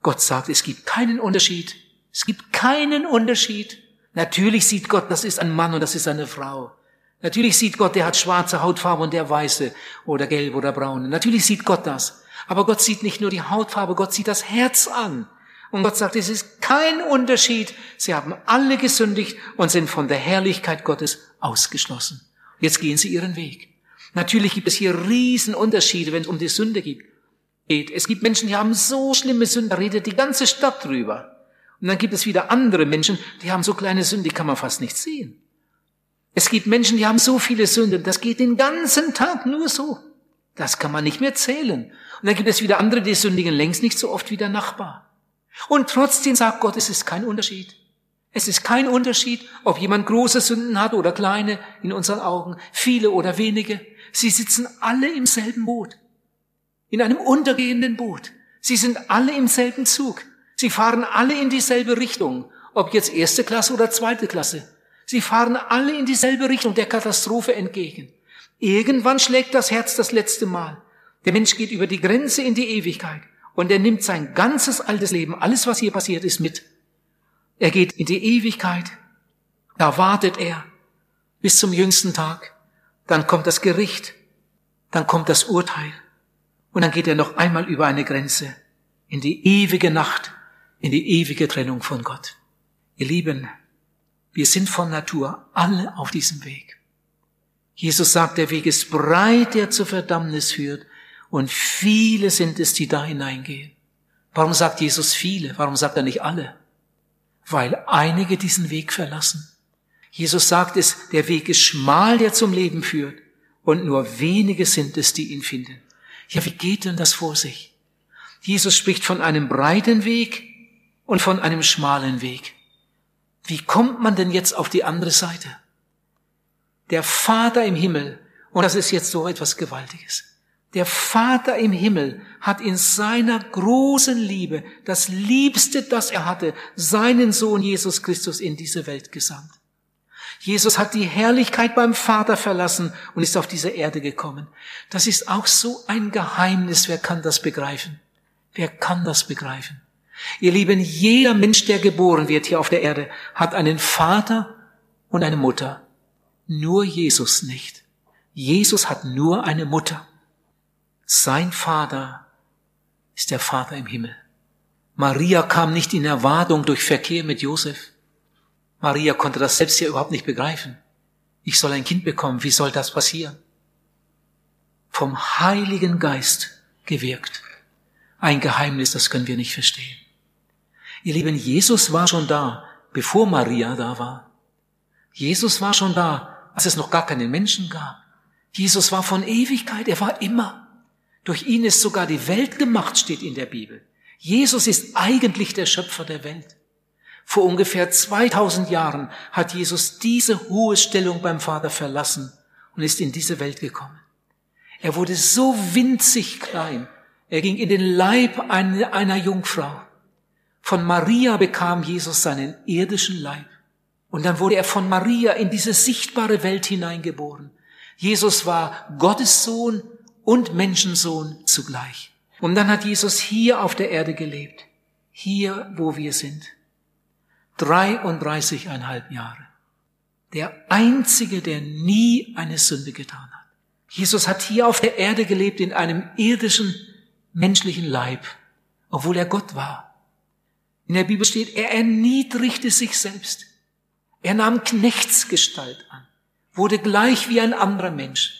Gott sagt, es gibt keinen Unterschied. Es gibt keinen Unterschied. Natürlich sieht Gott, das ist ein Mann und das ist eine Frau. Natürlich sieht Gott, der hat schwarze Hautfarbe und der weiße oder gelb oder braune. Natürlich sieht Gott das. Aber Gott sieht nicht nur die Hautfarbe, Gott sieht das Herz an. Und Gott sagt, es ist kein Unterschied. Sie haben alle gesündigt und sind von der Herrlichkeit Gottes ausgeschlossen. Jetzt gehen sie ihren Weg. Natürlich gibt es hier Riesenunterschiede, wenn es um die Sünde geht. Es gibt Menschen, die haben so schlimme Sünden, da redet die ganze Stadt drüber. Und dann gibt es wieder andere Menschen, die haben so kleine Sünden, die kann man fast nicht sehen. Es gibt Menschen, die haben so viele Sünden, das geht den ganzen Tag nur so. Das kann man nicht mehr zählen. Und dann gibt es wieder andere, die sündigen längst nicht so oft wie der Nachbar. Und trotzdem sagt Gott, es ist kein Unterschied. Es ist kein Unterschied, ob jemand große Sünden hat oder kleine in unseren Augen, viele oder wenige. Sie sitzen alle im selben Boot. In einem untergehenden Boot. Sie sind alle im selben Zug. Sie fahren alle in dieselbe Richtung. Ob jetzt erste Klasse oder zweite Klasse. Sie fahren alle in dieselbe Richtung der Katastrophe entgegen. Irgendwann schlägt das Herz das letzte Mal. Der Mensch geht über die Grenze in die Ewigkeit und er nimmt sein ganzes altes Leben, alles was hier passiert ist, mit. Er geht in die Ewigkeit Da wartet er bis zum jüngsten Tag. Dann kommt das Gericht. Dann kommt das Urteil. Und dann geht er noch einmal über eine Grenze in die ewige Nacht, in die ewige Trennung von Gott. Ihr Lieben, wir sind von Natur alle auf diesem Weg. Jesus sagt, der Weg ist breit, der zur Verdammnis führt, und viele sind es, die da hineingehen. Warum sagt Jesus viele? Warum sagt er nicht alle? Weil einige diesen Weg verlassen. Jesus sagt es, der Weg ist schmal, der zum Leben führt, und nur wenige sind es, die ihn finden. Ja, wie geht denn das vor sich? Jesus spricht von einem breiten Weg und von einem schmalen Weg. Wie kommt man denn jetzt auf die andere Seite? Der Vater im Himmel, und das ist jetzt so etwas Gewaltiges, der Vater im Himmel hat in seiner großen Liebe das Liebste, das er hatte, seinen Sohn Jesus Christus in diese Welt gesandt. Jesus hat die Herrlichkeit beim Vater verlassen und ist auf diese Erde gekommen. Das ist auch so ein Geheimnis. Wer kann das begreifen? Wer kann das begreifen? Ihr Lieben, jeder Mensch, der geboren wird hier auf der Erde, hat einen Vater und eine Mutter. Nur Jesus nicht. Jesus hat nur eine Mutter. Sein Vater ist der Vater im Himmel. Maria kam nicht in Erwartung durch Verkehr mit Josef. Maria konnte das selbst ja überhaupt nicht begreifen. Ich soll ein Kind bekommen. Wie soll das passieren? Vom Heiligen Geist gewirkt. Ein Geheimnis, das können wir nicht verstehen. Ihr Lieben, Jesus war schon da, bevor Maria da war. Jesus war schon da, als es noch gar keine Menschen gab. Jesus war von Ewigkeit, er war immer. Durch ihn ist sogar die Welt gemacht, steht in der Bibel. Jesus ist eigentlich der Schöpfer der Welt. Vor ungefähr 2000 Jahren hat Jesus diese hohe Stellung beim Vater verlassen und ist in diese Welt gekommen. Er wurde so winzig klein. Er ging in den Leib einer Jungfrau. Von Maria bekam Jesus seinen irdischen Leib. Und dann wurde er von Maria in diese sichtbare Welt hineingeboren. Jesus war Gottes Sohn und Menschensohn zugleich. Und dann hat Jesus hier auf der Erde gelebt. Hier, wo wir sind. 33,5 Jahre. Der einzige, der nie eine Sünde getan hat. Jesus hat hier auf der Erde gelebt in einem irdischen, menschlichen Leib, obwohl er Gott war. In der Bibel steht, er erniedrigte sich selbst. Er nahm Knechtsgestalt an, wurde gleich wie ein anderer Mensch.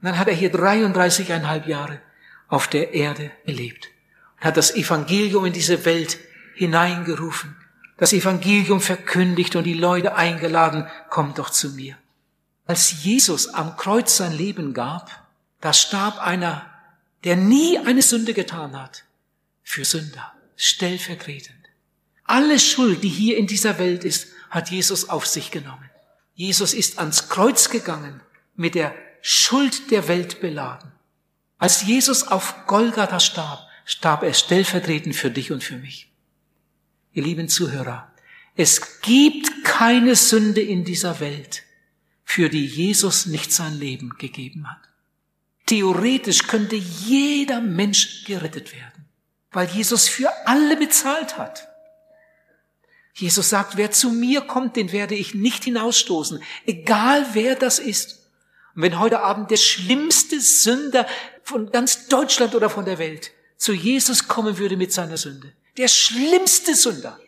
Und dann hat er hier 33,5 Jahre auf der Erde gelebt und hat das Evangelium in diese Welt hineingerufen das Evangelium verkündigt und die Leute eingeladen, kommt doch zu mir. Als Jesus am Kreuz sein Leben gab, da starb einer, der nie eine Sünde getan hat, für Sünder, stellvertretend. Alle Schuld, die hier in dieser Welt ist, hat Jesus auf sich genommen. Jesus ist ans Kreuz gegangen, mit der Schuld der Welt beladen. Als Jesus auf Golgatha starb, starb er stellvertretend für dich und für mich ihr lieben Zuhörer, es gibt keine Sünde in dieser Welt, für die Jesus nicht sein Leben gegeben hat. Theoretisch könnte jeder Mensch gerettet werden, weil Jesus für alle bezahlt hat. Jesus sagt, wer zu mir kommt, den werde ich nicht hinausstoßen, egal wer das ist. Und wenn heute Abend der schlimmste Sünder von ganz Deutschland oder von der Welt zu Jesus kommen würde mit seiner Sünde, der schlimmste Sünder.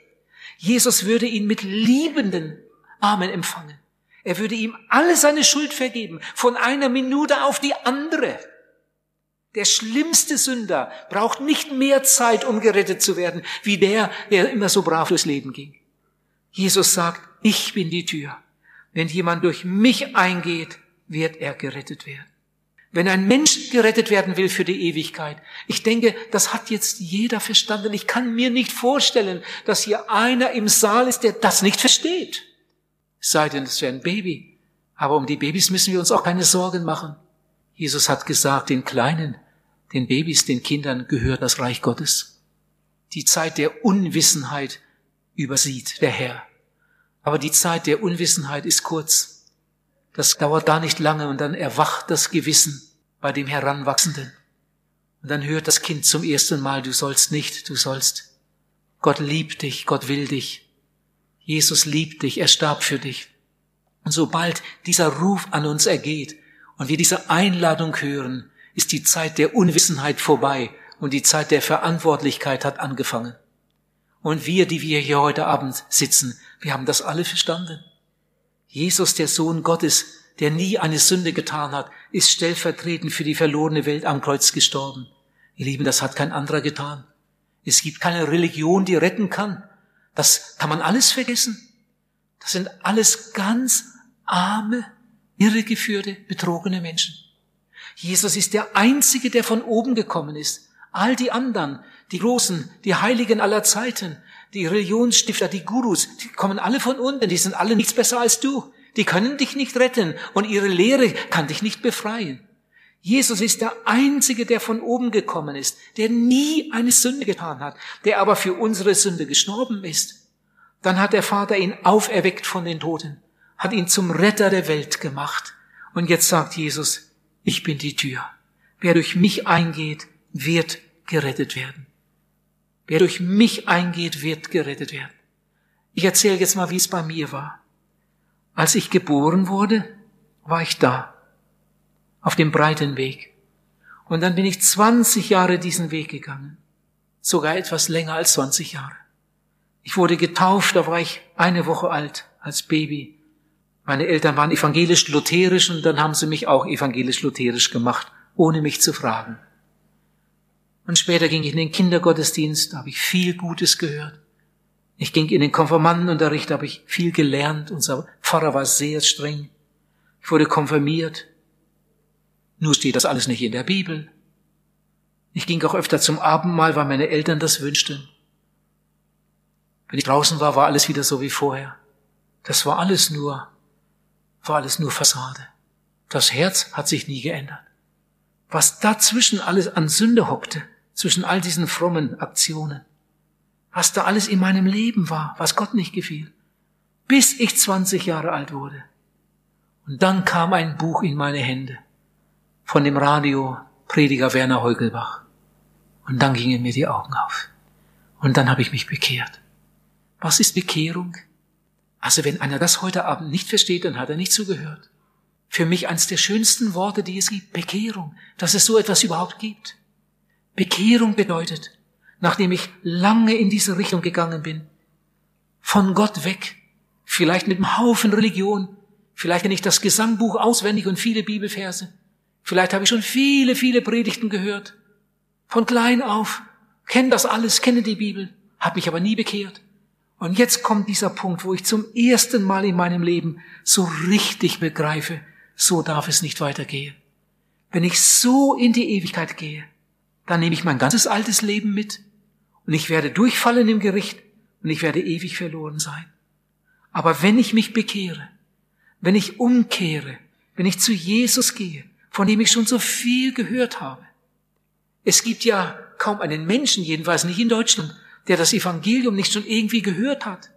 Jesus würde ihn mit liebenden Armen empfangen. Er würde ihm alle seine Schuld vergeben, von einer Minute auf die andere. Der schlimmste Sünder braucht nicht mehr Zeit, um gerettet zu werden, wie der, der immer so brav durchs Leben ging. Jesus sagt, ich bin die Tür. Wenn jemand durch mich eingeht, wird er gerettet werden. Wenn ein Mensch gerettet werden will für die Ewigkeit. Ich denke, das hat jetzt jeder verstanden. Ich kann mir nicht vorstellen, dass hier einer im Saal ist, der das nicht versteht. Sei denn, es wäre ein Baby. Aber um die Babys müssen wir uns auch keine Sorgen machen. Jesus hat gesagt, den Kleinen, den Babys, den Kindern gehört das Reich Gottes. Die Zeit der Unwissenheit übersieht der Herr. Aber die Zeit der Unwissenheit ist kurz. Das dauert gar nicht lange und dann erwacht das Gewissen bei dem Heranwachsenden. Und dann hört das Kind zum ersten Mal, du sollst nicht, du sollst. Gott liebt dich, Gott will dich. Jesus liebt dich, er starb für dich. Und sobald dieser Ruf an uns ergeht und wir diese Einladung hören, ist die Zeit der Unwissenheit vorbei und die Zeit der Verantwortlichkeit hat angefangen. Und wir, die wir hier heute Abend sitzen, wir haben das alle verstanden. Jesus, der Sohn Gottes, der nie eine Sünde getan hat, ist stellvertretend für die verlorene Welt am Kreuz gestorben. Ihr Lieben, das hat kein anderer getan. Es gibt keine Religion, die retten kann. Das kann man alles vergessen. Das sind alles ganz arme, irregeführte, betrogene Menschen. Jesus ist der Einzige, der von oben gekommen ist. All die anderen, die Großen, die Heiligen aller Zeiten, die Religionsstifter, die Gurus, die kommen alle von unten, die sind alle nichts besser als du. Die können dich nicht retten und ihre Lehre kann dich nicht befreien. Jesus ist der Einzige, der von oben gekommen ist, der nie eine Sünde getan hat, der aber für unsere Sünde gestorben ist. Dann hat der Vater ihn auferweckt von den Toten, hat ihn zum Retter der Welt gemacht. Und jetzt sagt Jesus, ich bin die Tür. Wer durch mich eingeht, wird gerettet werden. Wer durch mich eingeht, wird gerettet werden. Ich erzähle jetzt mal, wie es bei mir war. Als ich geboren wurde, war ich da, auf dem breiten Weg. Und dann bin ich 20 Jahre diesen Weg gegangen. Sogar etwas länger als 20 Jahre. Ich wurde getauft, da war ich eine Woche alt, als Baby. Meine Eltern waren evangelisch-lutherisch und dann haben sie mich auch evangelisch-lutherisch gemacht, ohne mich zu fragen. Und später ging ich in den Kindergottesdienst, da habe ich viel Gutes gehört. Ich ging in den Konfirmandenunterricht, da habe ich viel gelernt. Unser Pfarrer war sehr streng. Ich wurde konfirmiert. Nur steht das alles nicht in der Bibel. Ich ging auch öfter zum Abendmahl, weil meine Eltern das wünschten. Wenn ich draußen war, war alles wieder so wie vorher. Das war alles nur, war alles nur Fassade. Das Herz hat sich nie geändert. Was dazwischen alles an Sünde hockte, zwischen all diesen frommen Aktionen. Was da alles in meinem Leben war, was Gott nicht gefiel. Bis ich 20 Jahre alt wurde. Und dann kam ein Buch in meine Hände von dem Radio Prediger Werner Heugelbach. Und dann gingen mir die Augen auf. Und dann habe ich mich bekehrt. Was ist Bekehrung? Also wenn einer das heute Abend nicht versteht, dann hat er nicht zugehört. Für mich eines der schönsten Worte, die es gibt, Bekehrung, dass es so etwas überhaupt gibt. Bekehrung bedeutet, nachdem ich lange in diese Richtung gegangen bin, von Gott weg, vielleicht mit einem Haufen Religion, vielleicht kenne ich das Gesangbuch auswendig und viele Bibelverse, vielleicht habe ich schon viele, viele Predigten gehört, von klein auf, kenne das alles, kenne die Bibel, habe mich aber nie bekehrt. Und jetzt kommt dieser Punkt, wo ich zum ersten Mal in meinem Leben so richtig begreife, so darf es nicht weitergehen. Wenn ich so in die Ewigkeit gehe, dann nehme ich mein ganzes altes Leben mit und ich werde durchfallen im Gericht und ich werde ewig verloren sein. Aber wenn ich mich bekehre, wenn ich umkehre, wenn ich zu Jesus gehe, von dem ich schon so viel gehört habe. Es gibt ja kaum einen Menschen, jedenfalls nicht in Deutschland, der das Evangelium nicht schon irgendwie gehört hat.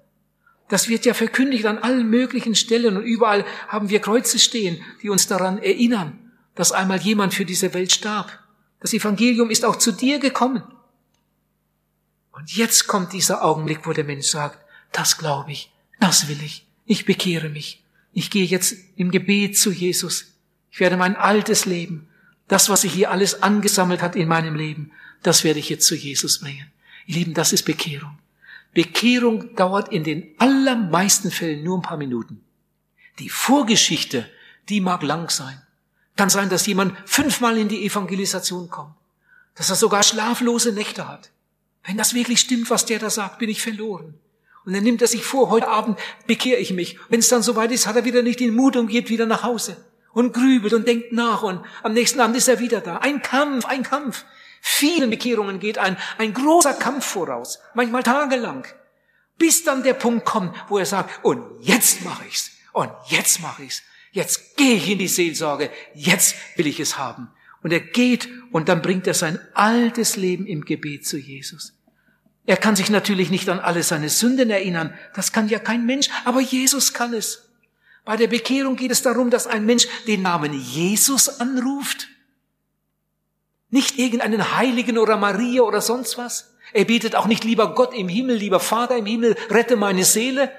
Das wird ja verkündigt an allen möglichen Stellen und überall haben wir Kreuze stehen, die uns daran erinnern, dass einmal jemand für diese Welt starb. Das Evangelium ist auch zu dir gekommen. Und jetzt kommt dieser Augenblick, wo der Mensch sagt, das glaube ich, das will ich, ich bekehre mich. Ich gehe jetzt im Gebet zu Jesus. Ich werde mein altes Leben, das, was sich hier alles angesammelt hat in meinem Leben, das werde ich jetzt zu Jesus bringen. Ihr Lieben, das ist Bekehrung. Bekehrung dauert in den allermeisten Fällen nur ein paar Minuten. Die Vorgeschichte, die mag lang sein. Kann sein, dass jemand fünfmal in die Evangelisation kommt, dass er sogar schlaflose Nächte hat. Wenn das wirklich stimmt, was der da sagt, bin ich verloren. Und dann nimmt er sich vor, heute Abend bekehre ich mich. Wenn es dann soweit ist, hat er wieder nicht den Mut und geht wieder nach Hause und grübelt und denkt nach und am nächsten Abend ist er wieder da. Ein Kampf, ein Kampf. Vielen Bekehrungen geht ein, ein großer Kampf voraus, manchmal tagelang, bis dann der Punkt kommt, wo er sagt, und jetzt mache ich's, und jetzt mache ich's. Jetzt gehe ich in die Seelsorge. Jetzt will ich es haben. Und er geht und dann bringt er sein altes Leben im Gebet zu Jesus. Er kann sich natürlich nicht an alle seine Sünden erinnern. Das kann ja kein Mensch. Aber Jesus kann es. Bei der Bekehrung geht es darum, dass ein Mensch den Namen Jesus anruft. Nicht irgendeinen Heiligen oder Maria oder sonst was. Er betet auch nicht lieber Gott im Himmel, lieber Vater im Himmel, rette meine Seele,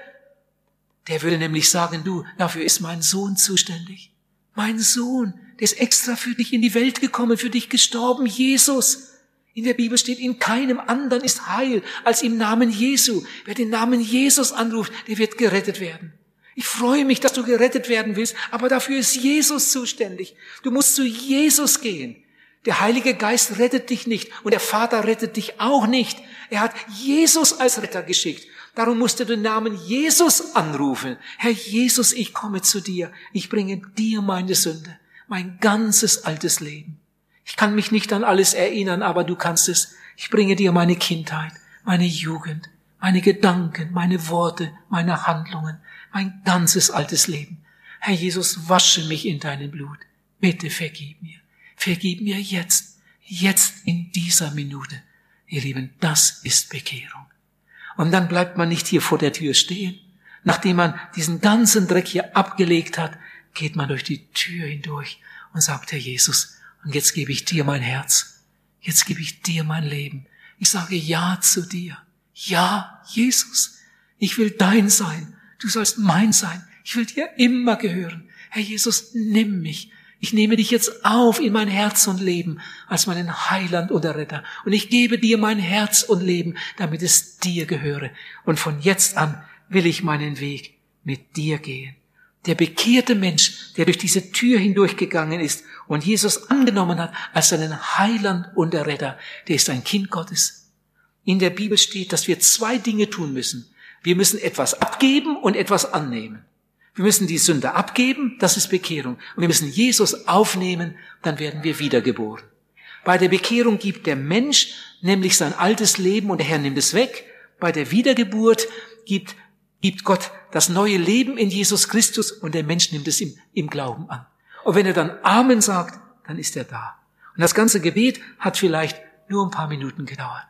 Der würde nämlich sagen, du, dafür ist mein Sohn zuständig. Mein Sohn, der ist extra für dich in die Welt gekommen, für dich gestorben, Jesus. In der Bibel steht, in keinem anderen ist Heil als im Namen Jesu. Wer den Namen Jesus anruft, der wird gerettet werden. Ich freue mich, dass du gerettet werden willst, aber dafür ist Jesus zuständig. Du musst zu Jesus gehen. Der Heilige Geist rettet dich nicht und der Vater rettet dich auch nicht. Er hat Jesus als Retter geschickt. Darum musst du den Namen Jesus anrufen. Herr Jesus, ich komme zu dir. Ich bringe dir meine Sünde, mein ganzes altes Leben. Ich kann mich nicht an alles erinnern, aber du kannst es. Ich bringe dir meine Kindheit, meine Jugend, meine Gedanken, meine Worte, meine Handlungen, mein ganzes altes Leben. Herr Jesus, wasche mich in deinem Blut. Bitte vergib mir. Vergib mir jetzt, jetzt in dieser Minute. Ihr Lieben, das ist Bekehrung. Und dann bleibt man nicht hier vor der Tür stehen. Nachdem man diesen ganzen Dreck hier abgelegt hat, geht man durch die Tür hindurch und sagt, Herr Jesus, und jetzt gebe ich dir mein Herz. Jetzt gebe ich dir mein Leben. Ich sage Ja zu dir. Ja, Jesus, ich will dein sein. Du sollst mein sein. Ich will dir immer gehören. Herr Jesus, nimm mich. Ich nehme dich jetzt auf in mein Herz und Leben als meinen Heiland und Retter. Und ich gebe dir mein Herz und Leben, damit es dir gehöre. Und von jetzt an will ich meinen Weg mit dir gehen. Der bekehrte Mensch, der durch diese Tür hindurchgegangen ist und Jesus angenommen hat als seinen Heiland und Retter, der ist ein Kind Gottes. In der Bibel steht, dass wir zwei Dinge tun müssen. Wir müssen etwas abgeben und etwas annehmen. Wir müssen die Sünde abgeben, das ist Bekehrung. Und wir müssen Jesus aufnehmen, dann werden wir wiedergeboren. Bei der Bekehrung gibt der Mensch nämlich sein altes Leben und der Herr nimmt es weg. Bei der Wiedergeburt gibt, gibt Gott das neue Leben in Jesus Christus und der Mensch nimmt es im, im Glauben an. Und wenn er dann Amen sagt, dann ist er da. Und das ganze Gebet hat vielleicht nur ein paar Minuten gedauert.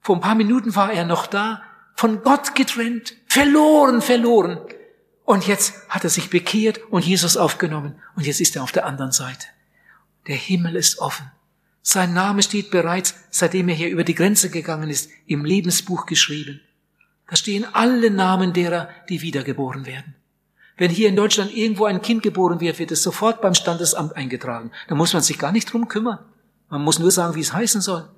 Vor ein paar Minuten war er noch da, von Gott getrennt, verloren, verloren. Und jetzt hat er sich bekehrt und Jesus aufgenommen. Und jetzt ist er auf der anderen Seite. Der Himmel ist offen. Sein Name steht bereits, seitdem er hier über die Grenze gegangen ist, im Lebensbuch geschrieben. Da stehen alle Namen derer, die wiedergeboren werden. Wenn hier in Deutschland irgendwo ein Kind geboren wird, wird es sofort beim Standesamt eingetragen. Da muss man sich gar nicht drum kümmern. Man muss nur sagen, wie es heißen soll.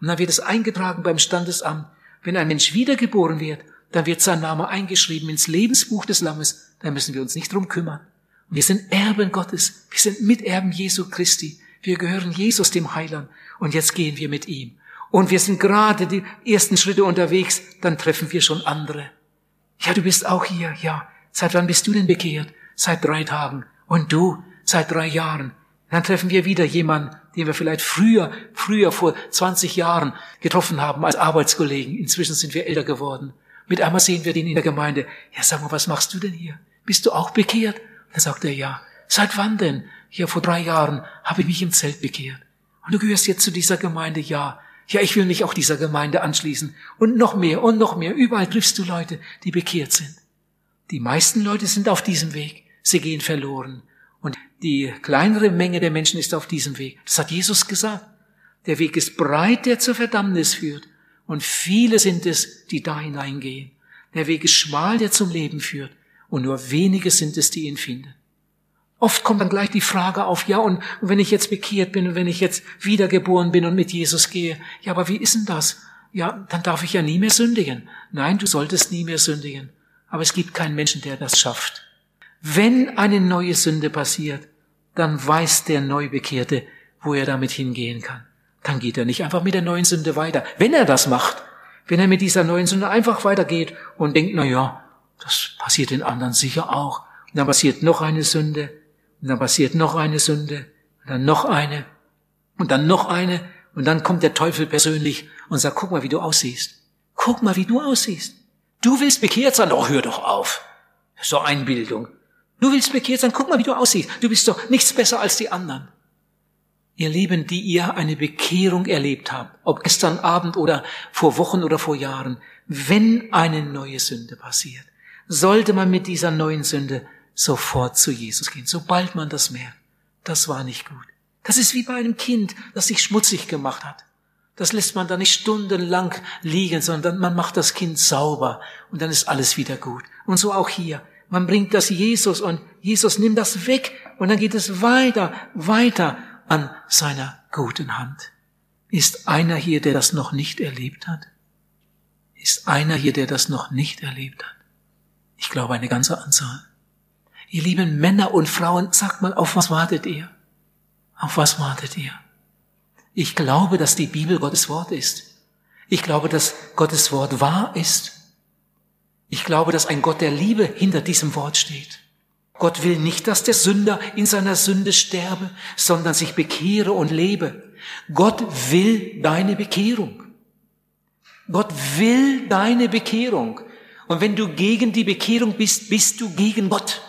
Und dann wird es eingetragen beim Standesamt. Wenn ein Mensch wiedergeboren wird, dann wird sein Name eingeschrieben ins Lebensbuch des Lammes. Da müssen wir uns nicht drum kümmern. Wir sind Erben Gottes. Wir sind Miterben Jesu Christi. Wir gehören Jesus, dem Heiland. Und jetzt gehen wir mit ihm. Und wir sind gerade die ersten Schritte unterwegs. Dann treffen wir schon andere. Ja, du bist auch hier. Ja. Seit wann bist du denn bekehrt? Seit drei Tagen. Und du? Seit drei Jahren. Dann treffen wir wieder jemanden, den wir vielleicht früher, früher vor 20 Jahren getroffen haben als Arbeitskollegen. Inzwischen sind wir älter geworden. Mit einmal sehen wir den in der Gemeinde. Ja, sag mal, was machst du denn hier? Bist du auch bekehrt? Dann sagt er, ja. Seit wann denn? Ja, vor drei Jahren habe ich mich im Zelt bekehrt. Und du gehörst jetzt zu dieser Gemeinde? Ja. Ja, ich will mich auch dieser Gemeinde anschließen. Und noch mehr und noch mehr. Überall triffst du Leute, die bekehrt sind. Die meisten Leute sind auf diesem Weg. Sie gehen verloren. Und die kleinere Menge der Menschen ist auf diesem Weg. Das hat Jesus gesagt. Der Weg ist breit, der zur Verdammnis führt. Und viele sind es, die da hineingehen. Der Weg ist schmal, der zum Leben führt. Und nur wenige sind es, die ihn finden. Oft kommt dann gleich die Frage auf, ja, und wenn ich jetzt bekehrt bin und wenn ich jetzt wiedergeboren bin und mit Jesus gehe, ja, aber wie ist denn das? Ja, dann darf ich ja nie mehr sündigen. Nein, du solltest nie mehr sündigen. Aber es gibt keinen Menschen, der das schafft. Wenn eine neue Sünde passiert, dann weiß der Neubekehrte, wo er damit hingehen kann. Dann geht er nicht einfach mit der neuen Sünde weiter. Wenn er das macht, wenn er mit dieser neuen Sünde einfach weitergeht und denkt, na ja, das passiert den anderen sicher auch. Und dann passiert noch eine Sünde, und dann passiert noch eine Sünde, und dann noch eine, und dann noch eine, und dann kommt der Teufel persönlich und sagt, guck mal, wie du aussiehst. Guck mal, wie du aussiehst. Du willst bekehrt sein? Oh, hör doch auf. So Einbildung. Du willst bekehrt sein? Guck mal, wie du aussiehst. Du bist doch nichts besser als die anderen. Ihr Lieben, die ihr eine Bekehrung erlebt habt, ob gestern Abend oder vor Wochen oder vor Jahren, wenn eine neue Sünde passiert, sollte man mit dieser neuen Sünde sofort zu Jesus gehen, sobald man das merkt. Das war nicht gut. Das ist wie bei einem Kind, das sich schmutzig gemacht hat. Das lässt man dann nicht stundenlang liegen, sondern man macht das Kind sauber und dann ist alles wieder gut. Und so auch hier. Man bringt das Jesus und Jesus nimmt das weg und dann geht es weiter, weiter an seiner guten Hand. Ist einer hier, der das noch nicht erlebt hat? Ist einer hier, der das noch nicht erlebt hat? Ich glaube eine ganze Anzahl. Ihr lieben Männer und Frauen, sagt mal, auf was wartet ihr? Auf was wartet ihr? Ich glaube, dass die Bibel Gottes Wort ist. Ich glaube, dass Gottes Wort wahr ist. Ich glaube, dass ein Gott der Liebe hinter diesem Wort steht. Gott will nicht, dass der Sünder in seiner Sünde sterbe, sondern sich bekehre und lebe. Gott will deine Bekehrung. Gott will deine Bekehrung. Und wenn du gegen die Bekehrung bist, bist du gegen Gott.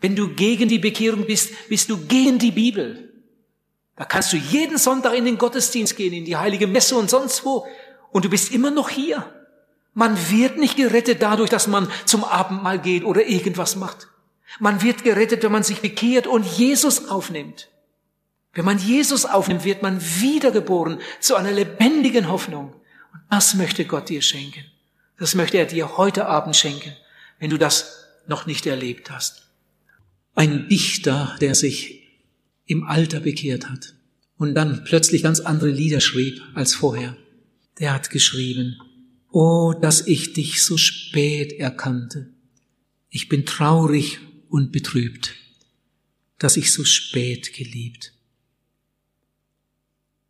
Wenn du gegen die Bekehrung bist, bist du gegen die Bibel. Da kannst du jeden Sonntag in den Gottesdienst gehen, in die heilige Messe und sonst wo. Und du bist immer noch hier. Man wird nicht gerettet dadurch, dass man zum Abendmahl geht oder irgendwas macht. Man wird gerettet, wenn man sich bekehrt und Jesus aufnimmt. Wenn man Jesus aufnimmt, wird man wiedergeboren zu einer lebendigen Hoffnung. Und das möchte Gott dir schenken. Das möchte er dir heute Abend schenken, wenn du das noch nicht erlebt hast. Ein Dichter, der sich im Alter bekehrt hat und dann plötzlich ganz andere Lieder schrieb als vorher. Der hat geschrieben, Oh, dass ich dich so spät erkannte. Ich bin traurig und betrübt, dass ich so spät geliebt.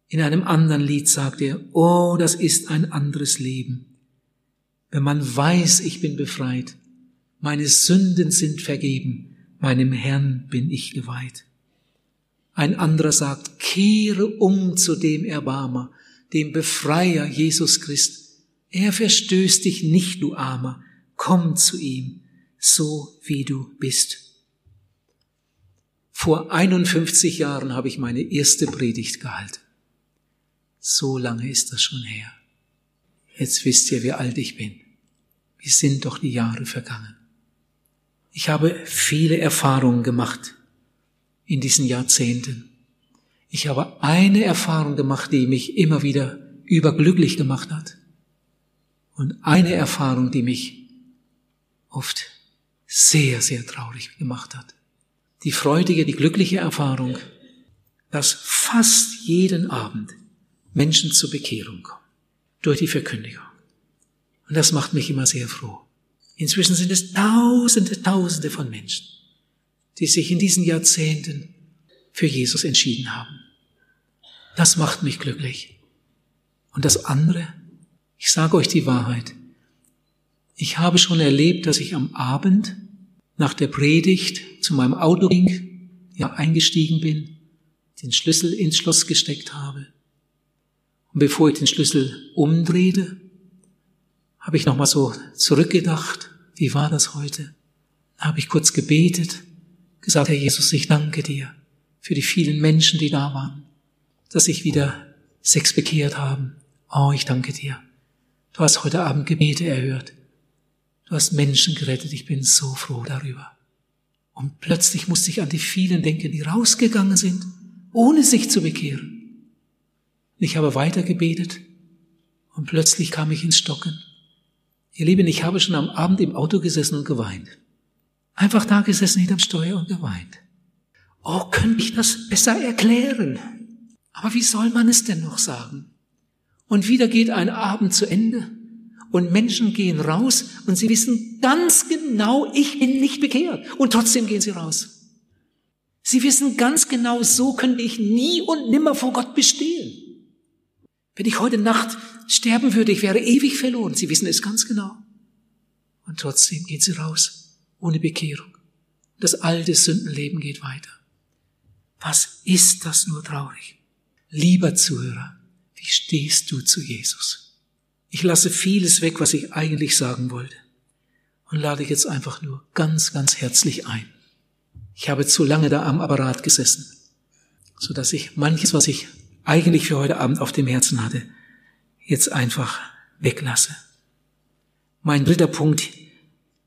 In einem anderen Lied sagt er, Oh, das ist ein anderes Leben. Wenn man weiß, ich bin befreit, meine Sünden sind vergeben, meinem Herrn bin ich geweiht. Ein anderer sagt, kehre um zu dem Erbarmer, dem Befreier Jesus Christ. Er verstößt dich nicht, du Armer. Komm zu ihm, so wie du bist. Vor 51 Jahren habe ich meine erste Predigt gehalten. So lange ist das schon her. Jetzt wisst ihr, wie alt ich bin. Wie sind doch die Jahre vergangen. Ich habe viele Erfahrungen gemacht in diesen Jahrzehnten. Ich habe eine Erfahrung gemacht, die mich immer wieder überglücklich gemacht hat. Und eine Erfahrung, die mich oft sehr, sehr traurig gemacht hat. Die freudige, die glückliche Erfahrung, dass fast jeden Abend Menschen zur Bekehrung kommen. Durch die Verkündigung. Und das macht mich immer sehr froh. Inzwischen sind es Tausende, Tausende von Menschen, die sich in diesen Jahrzehnten für Jesus entschieden haben. Das macht mich glücklich. Und das andere, ich sage euch die Wahrheit. Ich habe schon erlebt, dass ich am Abend nach der Predigt zu meinem Auto ging, ja eingestiegen bin, den Schlüssel ins Schloss gesteckt habe. Und bevor ich den Schlüssel umdrehte, habe ich nochmal so zurückgedacht, wie war das heute? Da habe ich kurz gebetet, gesagt, Herr Jesus, ich danke dir für die vielen Menschen, die da waren, dass sich wieder sechs bekehrt haben. Oh, ich danke dir. Du hast heute Abend Gebete erhört. Du hast Menschen gerettet. Ich bin so froh darüber. Und plötzlich musste ich an die vielen denken, die rausgegangen sind, ohne sich zu bekehren. Ich habe weiter gebetet und plötzlich kam ich ins Stocken. Ihr Lieben, ich habe schon am Abend im Auto gesessen und geweint. Einfach da gesessen hinterm Steuer und geweint. Oh, könnte ich das besser erklären? Aber wie soll man es denn noch sagen? Und wieder geht ein Abend zu Ende und Menschen gehen raus und sie wissen ganz genau, ich bin nicht bekehrt. Und trotzdem gehen sie raus. Sie wissen ganz genau, so könnte ich nie und nimmer vor Gott bestehen. Wenn ich heute Nacht sterben würde, ich wäre ewig verloren. Sie wissen es ganz genau. Und trotzdem gehen sie raus, ohne Bekehrung. Das alte Sündenleben geht weiter. Was ist das nur traurig? Lieber Zuhörer, wie stehst du zu Jesus? Ich lasse vieles weg, was ich eigentlich sagen wollte und lade jetzt einfach nur ganz, ganz herzlich ein. Ich habe zu lange da am Apparat gesessen, so dass ich manches, was ich eigentlich für heute Abend auf dem Herzen hatte, jetzt einfach weglasse. Mein dritter Punkt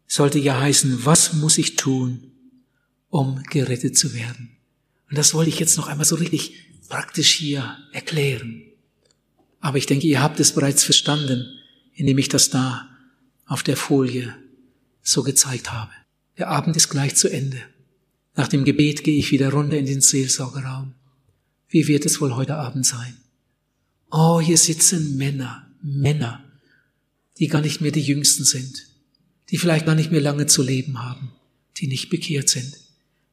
sollte ja heißen, was muss ich tun, um gerettet zu werden? Und das wollte ich jetzt noch einmal so richtig praktisch hier erklären. Aber ich denke, ihr habt es bereits verstanden, indem ich das da auf der Folie so gezeigt habe. Der Abend ist gleich zu Ende. Nach dem Gebet gehe ich wieder runter in den Seelsorgerraum. Wie wird es wohl heute Abend sein? Oh, hier sitzen Männer, Männer, die gar nicht mehr die Jüngsten sind, die vielleicht gar nicht mehr lange zu leben haben, die nicht bekehrt sind.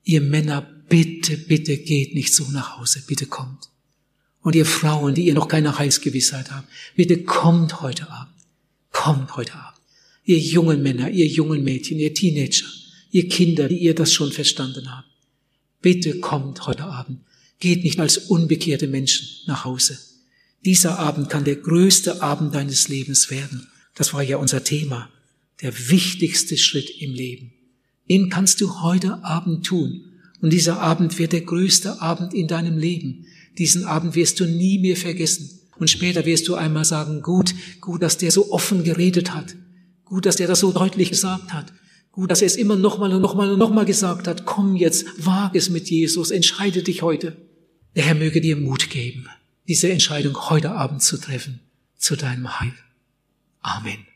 Ihr Männer, bitte, bitte geht nicht so nach Hause, bitte kommt. Und ihr Frauen, die ihr noch keine Heilsgewissheit habt, bitte kommt heute Abend, kommt heute Abend. Ihr jungen Männer, ihr jungen Mädchen, ihr Teenager, ihr Kinder, die ihr das schon verstanden habt, bitte kommt heute Abend. Geht nicht als unbekehrte Menschen nach Hause. Dieser Abend kann der größte Abend deines Lebens werden. Das war ja unser Thema. Der wichtigste Schritt im Leben. Den kannst du heute Abend tun. Und dieser Abend wird der größte Abend in deinem Leben. Diesen Abend wirst du nie mehr vergessen. Und später wirst du einmal sagen, gut, gut, dass der so offen geredet hat. Gut, dass der das so deutlich gesagt hat. Gut, dass er es immer nochmal und nochmal und nochmal gesagt hat. Komm jetzt, wag es mit Jesus, entscheide dich heute. Der Herr möge dir Mut geben, diese Entscheidung heute Abend zu treffen, zu deinem Heil. Amen.